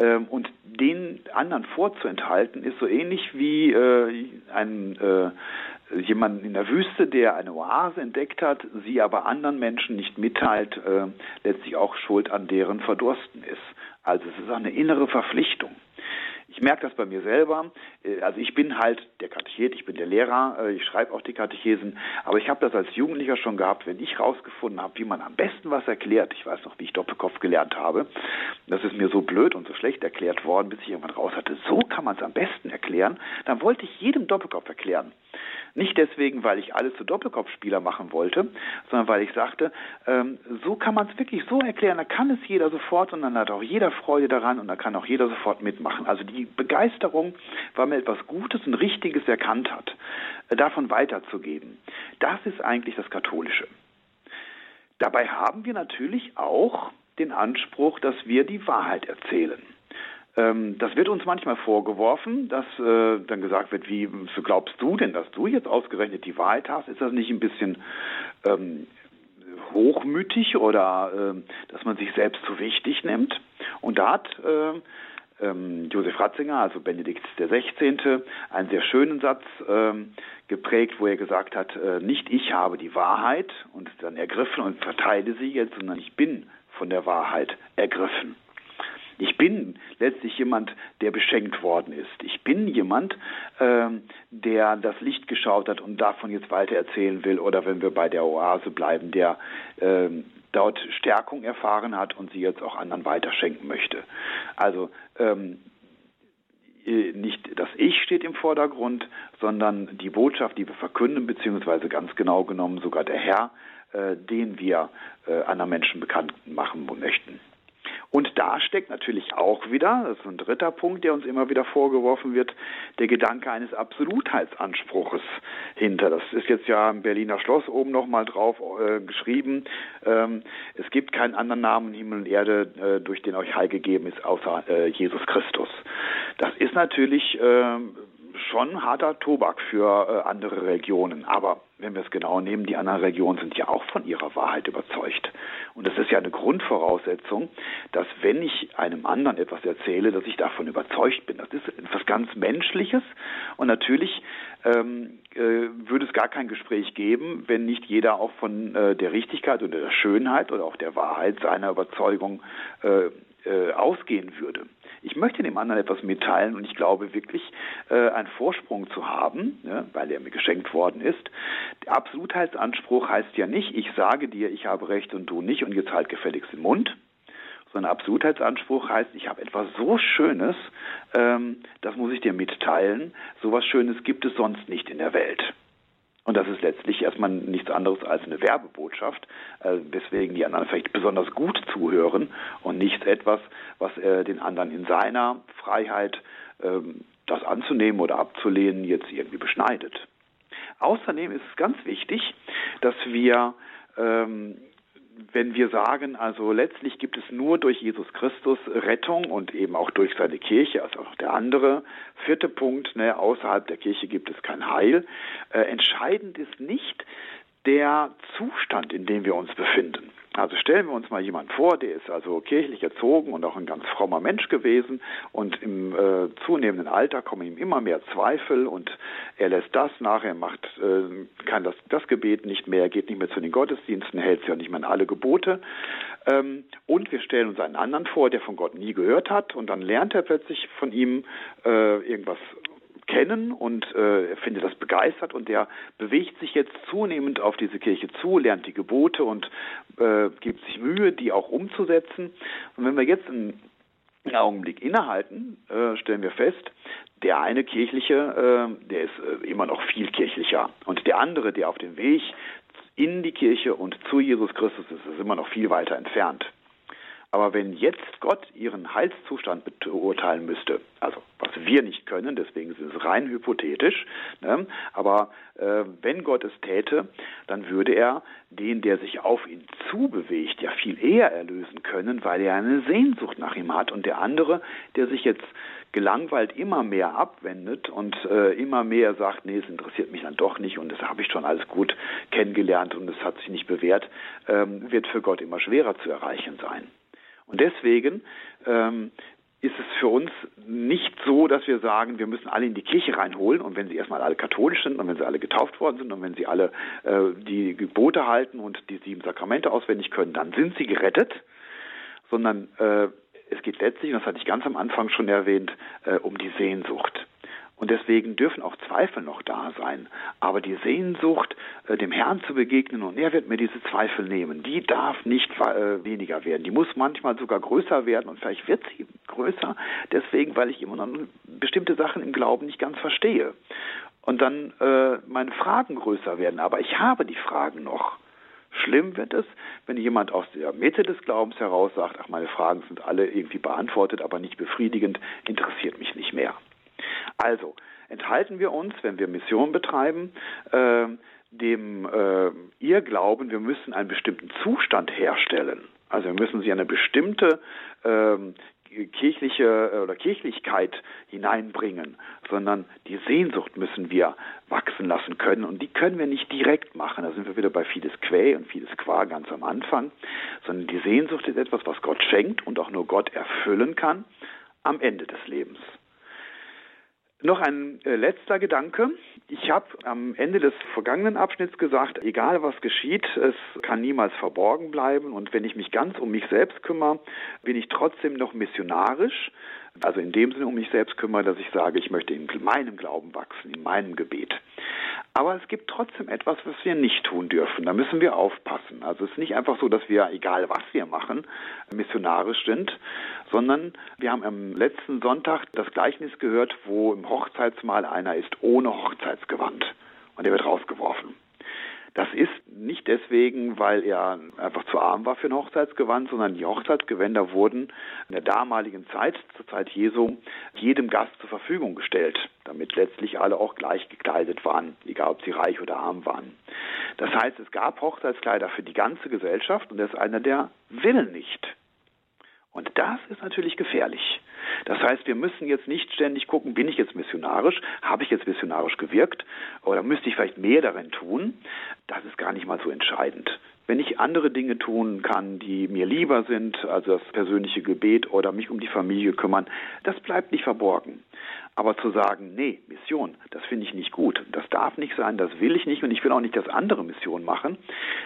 B: ähm, und den anderen vorzuenthalten ist so ähnlich wie äh, ein, äh, jemanden in der Wüste, der eine Oase entdeckt hat, sie aber anderen Menschen nicht mitteilt, äh, letztlich auch schuld an deren Verdursten ist. Also es ist auch eine innere Verpflichtung. Ich merke das bei mir selber. Äh, also ich bin halt der Katechet, ich bin der Lehrer, äh, ich schreibe auch die Katechesen, aber ich habe das als Jugendlicher schon gehabt, wenn ich rausgefunden habe, wie man am besten was erklärt. Ich weiß noch, wie ich Doppelkopf gelernt habe. Das ist mir so blöd und so schlecht erklärt worden, bis ich irgendwann raus hatte. So kann man es am besten erklären. Dann wollte ich jedem Doppelkopf erklären. Nicht deswegen, weil ich alle zu Doppelkopfspieler machen wollte, sondern weil ich sagte, ähm, so kann man es wirklich so erklären, da kann es jeder sofort und dann hat auch jeder Freude daran und da kann auch jeder sofort mitmachen. Also die Begeisterung, weil man etwas Gutes und Richtiges erkannt hat, äh, davon weiterzugeben, das ist eigentlich das Katholische. Dabei haben wir natürlich auch den Anspruch, dass wir die Wahrheit erzählen. Ähm, das wird uns manchmal vorgeworfen, dass äh, dann gesagt wird, wie glaubst du denn, dass du jetzt ausgerechnet die Wahrheit hast? Ist das nicht ein bisschen ähm, hochmütig oder äh, dass man sich selbst zu wichtig nimmt? Und da hat äh, ähm, Josef Ratzinger, also Benedikt XVI., einen sehr schönen Satz ähm, geprägt, wo er gesagt hat, äh, nicht ich habe die Wahrheit und dann ergriffen und verteile sie jetzt, sondern ich bin von der Wahrheit ergriffen. Ich bin letztlich jemand, der beschenkt worden ist. Ich bin jemand, ähm, der das Licht geschaut hat und davon jetzt weiter erzählen will. Oder wenn wir bei der Oase bleiben, der ähm, dort Stärkung erfahren hat und sie jetzt auch anderen weiterschenken möchte. Also ähm, äh, nicht das Ich steht im Vordergrund, sondern die Botschaft, die wir verkünden, beziehungsweise ganz genau genommen sogar der Herr, äh, den wir äh, anderen Menschen bekannt machen möchten. Und da steckt natürlich auch wieder, das ist ein dritter Punkt, der uns immer wieder vorgeworfen wird, der Gedanke eines Absolutheitsanspruches hinter. Das ist jetzt ja im Berliner Schloss oben nochmal drauf äh, geschrieben. Ähm, es gibt keinen anderen Namen Himmel und Erde, äh, durch den euch Heil gegeben ist, außer äh, Jesus Christus. Das ist natürlich ähm, schon harter Tobak für äh, andere Religionen. Aber wenn wir es genau nehmen, die anderen Religionen sind ja auch von ihrer Wahrheit überzeugt. Und es ist ja eine Grundvoraussetzung, dass wenn ich einem anderen etwas erzähle, dass ich davon überzeugt bin. Das ist etwas ganz Menschliches. Und natürlich ähm, äh, würde es gar kein Gespräch geben, wenn nicht jeder auch von äh, der Richtigkeit oder der Schönheit oder auch der Wahrheit seiner Überzeugung äh, äh ausgehen würde ich möchte dem anderen etwas mitteilen und ich glaube wirklich, äh, einen Vorsprung zu haben, ne, weil er mir geschenkt worden ist. Der Absolutheitsanspruch heißt ja nicht, ich sage dir, ich habe Recht und du nicht und jetzt halt gefälligst den Mund, sondern Absolutheitsanspruch heißt, ich habe etwas so Schönes, ähm, das muss ich dir mitteilen. So was Schönes gibt es sonst nicht in der Welt. Und das ist letztlich erstmal nichts anderes als eine Werbebotschaft, äh, weswegen die anderen vielleicht besonders gut zuhören und nicht etwas, was äh, den anderen in seiner Freiheit, ähm, das anzunehmen oder abzulehnen, jetzt irgendwie beschneidet. Außerdem ist es ganz wichtig, dass wir ähm, wenn wir sagen, also letztlich gibt es nur durch Jesus Christus Rettung und eben auch durch seine Kirche, also auch der andere vierte Punkt, ne, außerhalb der Kirche gibt es kein Heil. Äh, entscheidend ist nicht der Zustand, in dem wir uns befinden. Also stellen wir uns mal jemand vor, der ist also kirchlich erzogen und auch ein ganz frommer Mensch gewesen und im äh, zunehmenden Alter kommen ihm immer mehr Zweifel und er lässt das nach, er macht, äh, kann das, das Gebet nicht mehr, geht nicht mehr zu den Gottesdiensten, hält sich ja nicht mehr an alle Gebote. Ähm, und wir stellen uns einen anderen vor, der von Gott nie gehört hat und dann lernt er plötzlich von ihm äh, irgendwas kennen und äh, findet das begeistert und der bewegt sich jetzt zunehmend auf diese Kirche zu, lernt die Gebote und äh, gibt sich Mühe, die auch umzusetzen. Und wenn wir jetzt einen Augenblick innehalten, äh, stellen wir fest, der eine kirchliche, äh, der ist äh, immer noch viel kirchlicher und der andere, der auf dem Weg in die Kirche und zu Jesus Christus ist, ist immer noch viel weiter entfernt. Aber wenn jetzt Gott ihren Heilszustand beurteilen müsste, also was wir nicht können, deswegen ist es rein hypothetisch, ne? aber äh, wenn Gott es täte, dann würde er den, der sich auf ihn zubewegt, ja viel eher erlösen können, weil er eine Sehnsucht nach ihm hat und der andere, der sich jetzt gelangweilt immer mehr abwendet und äh, immer mehr sagt, nee, es interessiert mich dann doch nicht und das habe ich schon alles gut kennengelernt und es hat sich nicht bewährt, ähm, wird für Gott immer schwerer zu erreichen sein. Und deswegen ähm, ist es für uns nicht so, dass wir sagen, wir müssen alle in die Kirche reinholen und wenn sie erstmal alle katholisch sind und wenn sie alle getauft worden sind und wenn sie alle äh, die Gebote halten und die sieben Sakramente auswendig können, dann sind sie gerettet, sondern äh, es geht letztlich, und das hatte ich ganz am Anfang schon erwähnt, äh, um die Sehnsucht. Und deswegen dürfen auch Zweifel noch da sein. Aber die Sehnsucht, äh, dem Herrn zu begegnen und er wird mir diese Zweifel nehmen, die darf nicht äh, weniger werden. Die muss manchmal sogar größer werden und vielleicht wird sie größer, deswegen, weil ich immer noch bestimmte Sachen im Glauben nicht ganz verstehe. Und dann äh, meine Fragen größer werden. Aber ich habe die Fragen noch. Schlimm wird es, wenn jemand aus der Mitte des Glaubens heraus sagt, ach, meine Fragen sind alle irgendwie beantwortet, aber nicht befriedigend, interessiert mich nicht mehr. Also enthalten wir uns, wenn wir Mission betreiben, äh, dem äh, Irrglauben, wir müssen einen bestimmten Zustand herstellen. Also wir müssen sie eine bestimmte ähm, kirchliche äh, oder Kirchlichkeit hineinbringen, sondern die Sehnsucht müssen wir wachsen lassen können und die können wir nicht direkt machen. Da sind wir wieder bei vieles Quä und vieles Qua ganz am Anfang, sondern die Sehnsucht ist etwas, was Gott schenkt und auch nur Gott erfüllen kann am Ende des Lebens. Noch ein äh, letzter Gedanke. Ich habe am Ende des vergangenen Abschnitts gesagt, egal was geschieht, es kann niemals verborgen bleiben. Und wenn ich mich ganz um mich selbst kümmere, bin ich trotzdem noch missionarisch. Also in dem Sinne um mich selbst kümmere, dass ich sage, ich möchte in meinem Glauben wachsen, in meinem Gebet. Aber es gibt trotzdem etwas, was wir nicht tun dürfen. Da müssen wir aufpassen. Also es ist nicht einfach so, dass wir, egal was wir machen, missionarisch sind, sondern wir haben am letzten Sonntag das Gleichnis gehört, wo im Hochzeitsmahl einer ist ohne Hochzeitsgewand und er wird rausgeworfen. Das ist nicht deswegen, weil er einfach zu arm war für ein Hochzeitsgewand, sondern die Hochzeitsgewänder wurden in der damaligen Zeit, zur Zeit Jesu, jedem Gast zur Verfügung gestellt, damit letztlich alle auch gleich gekleidet waren, egal ob sie reich oder arm waren. Das heißt, es gab Hochzeitskleider für die ganze Gesellschaft und das ist einer, der will nicht. Und das ist natürlich gefährlich. Das heißt, wir müssen jetzt nicht ständig gucken, bin ich jetzt missionarisch, habe ich jetzt missionarisch gewirkt oder müsste ich vielleicht mehr darin tun. Das ist gar nicht mal so entscheidend. Wenn ich andere Dinge tun kann, die mir lieber sind, also das persönliche Gebet oder mich um die Familie kümmern, das bleibt nicht verborgen. Aber zu sagen, nee, Mission, das finde ich nicht gut, das darf nicht sein, das will ich nicht und ich will auch nicht, dass andere Mission machen,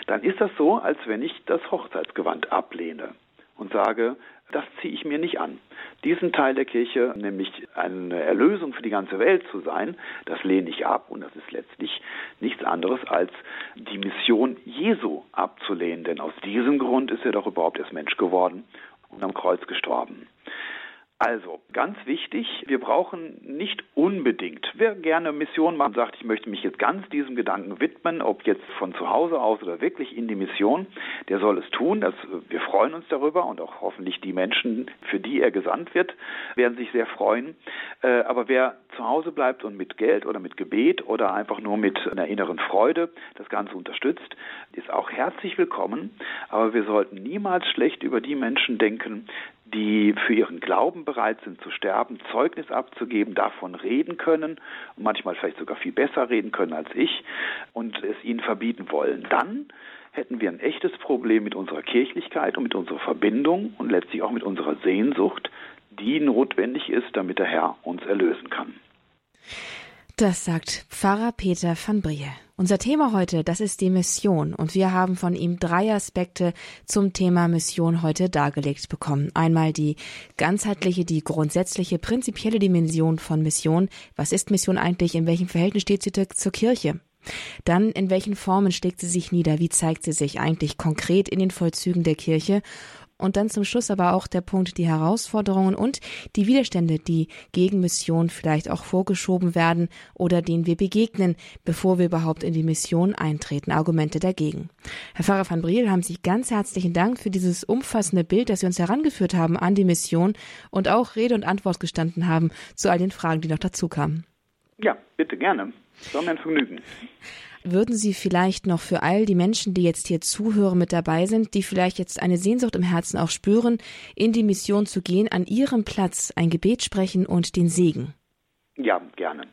B: dann ist das so, als wenn ich das Hochzeitsgewand ablehne und sage, das ziehe ich mir nicht an. Diesen Teil der Kirche, nämlich eine Erlösung für die ganze Welt zu sein, das lehne ich ab und das ist letztlich nichts anderes als die Mission Jesu abzulehnen, denn aus diesem Grund ist er doch überhaupt erst Mensch geworden und am Kreuz gestorben. Also, ganz wichtig, wir brauchen nicht unbedingt, wer gerne Mission macht, sagt, ich möchte mich jetzt ganz diesem Gedanken widmen, ob jetzt von zu Hause aus oder wirklich in die Mission, der soll es tun. Das, wir freuen uns darüber und auch hoffentlich die Menschen, für die er gesandt wird, werden sich sehr freuen. Äh, aber wer zu Hause bleibt und mit Geld oder mit Gebet oder einfach nur mit einer inneren Freude das Ganze unterstützt, ist auch herzlich willkommen. Aber wir sollten niemals schlecht über die Menschen denken, die für ihren Glauben bereit sind zu sterben, Zeugnis abzugeben, davon reden können und manchmal vielleicht sogar viel besser reden können als ich und es ihnen verbieten wollen. Dann hätten wir ein echtes Problem mit unserer Kirchlichkeit und mit unserer Verbindung und letztlich auch mit unserer Sehnsucht, die notwendig ist, damit der Herr uns erlösen kann.
A: Das sagt Pfarrer Peter van Brie. Unser Thema heute, das ist die Mission und wir haben von ihm drei Aspekte zum Thema Mission heute dargelegt bekommen. Einmal die ganzheitliche, die grundsätzliche, prinzipielle Dimension von Mission. Was ist Mission eigentlich? In welchem Verhältnis steht sie zur Kirche? Dann, in welchen Formen schlägt sie sich nieder? Wie zeigt sie sich eigentlich konkret in den Vollzügen der Kirche? Und dann zum Schluss aber auch der Punkt, die Herausforderungen und die Widerstände, die gegen Mission vielleicht auch vorgeschoben werden oder denen wir begegnen, bevor wir überhaupt in die Mission eintreten. Argumente dagegen. Herr Pfarrer van Briel, haben Sie ganz herzlichen Dank für dieses umfassende Bild, das Sie uns herangeführt haben an die Mission und auch Rede und Antwort gestanden haben zu all den Fragen, die noch dazu kamen.
B: Ja, bitte gerne. So ein Vergnügen
A: würden Sie vielleicht noch für all die Menschen, die jetzt hier zuhören, mit dabei sind, die vielleicht jetzt eine Sehnsucht im Herzen auch spüren, in die Mission zu gehen, an Ihrem Platz ein Gebet sprechen und den Segen?
B: Ja, gerne.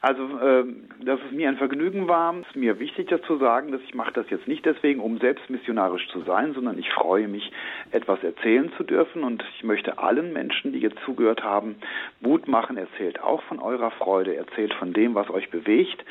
B: Also, äh, dass es mir ein Vergnügen war, ist mir wichtig, das zu sagen, dass ich mache das jetzt nicht deswegen, um selbst missionarisch zu sein, sondern ich freue mich, etwas erzählen zu dürfen und ich möchte allen Menschen, die jetzt zugehört haben, Mut machen. Erzählt auch von eurer Freude, erzählt von dem, was euch bewegt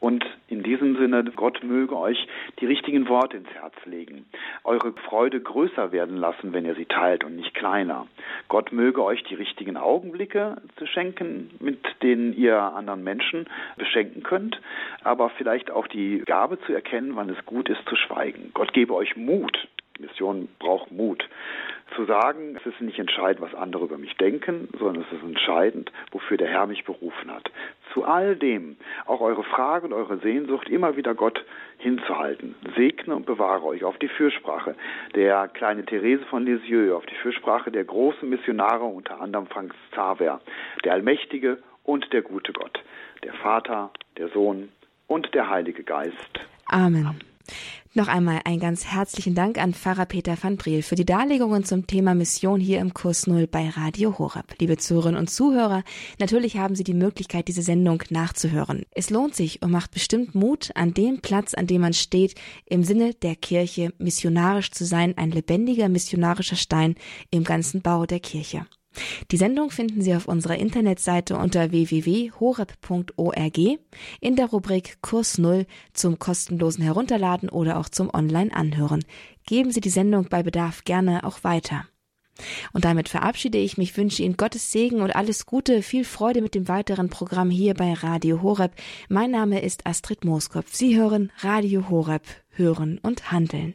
B: und in diesem Sinne, Gott möge euch die richtigen Worte ins Herz legen, eure Freude größer werden lassen, wenn ihr sie teilt und nicht kleiner. Gott möge euch die richtigen Augenblicke zu schenken, mit denen ihr anderen Menschen beschenken könnt, aber vielleicht auch die Gabe zu erkennen, wann es gut ist zu schweigen. Gott gebe euch Mut. Mission braucht Mut zu sagen, es ist nicht entscheidend, was andere über mich denken, sondern es ist entscheidend, wofür der Herr mich berufen hat. Zu all dem, auch eure Frage und eure Sehnsucht, immer wieder Gott hinzuhalten. Segne und bewahre euch auf die Fürsprache der kleine Therese von Lisieux, auf die Fürsprache der großen Missionare, unter anderem Frank Xaver, der allmächtige und der gute Gott, der Vater, der Sohn und der Heilige Geist.
A: Amen. Amen. Noch einmal ein ganz herzlichen Dank an Pfarrer Peter van Briel für die Darlegungen zum Thema Mission hier im Kurs Null bei Radio Horab. Liebe Zuhörerinnen und Zuhörer, natürlich haben Sie die Möglichkeit, diese Sendung nachzuhören. Es lohnt sich und macht bestimmt Mut, an dem Platz, an dem man steht, im Sinne der Kirche missionarisch zu sein, ein lebendiger missionarischer Stein im ganzen Bau der Kirche. Die Sendung finden Sie auf unserer Internetseite unter www.horeb.org in der Rubrik Kurs Null zum kostenlosen Herunterladen oder auch zum Online-Anhören. Geben Sie die Sendung bei Bedarf gerne auch weiter. Und damit verabschiede ich mich, wünsche Ihnen Gottes Segen und alles Gute, viel Freude mit dem weiteren Programm hier bei Radio Horeb. Mein Name ist Astrid Mooskopf. Sie hören Radio Horeb, hören und handeln.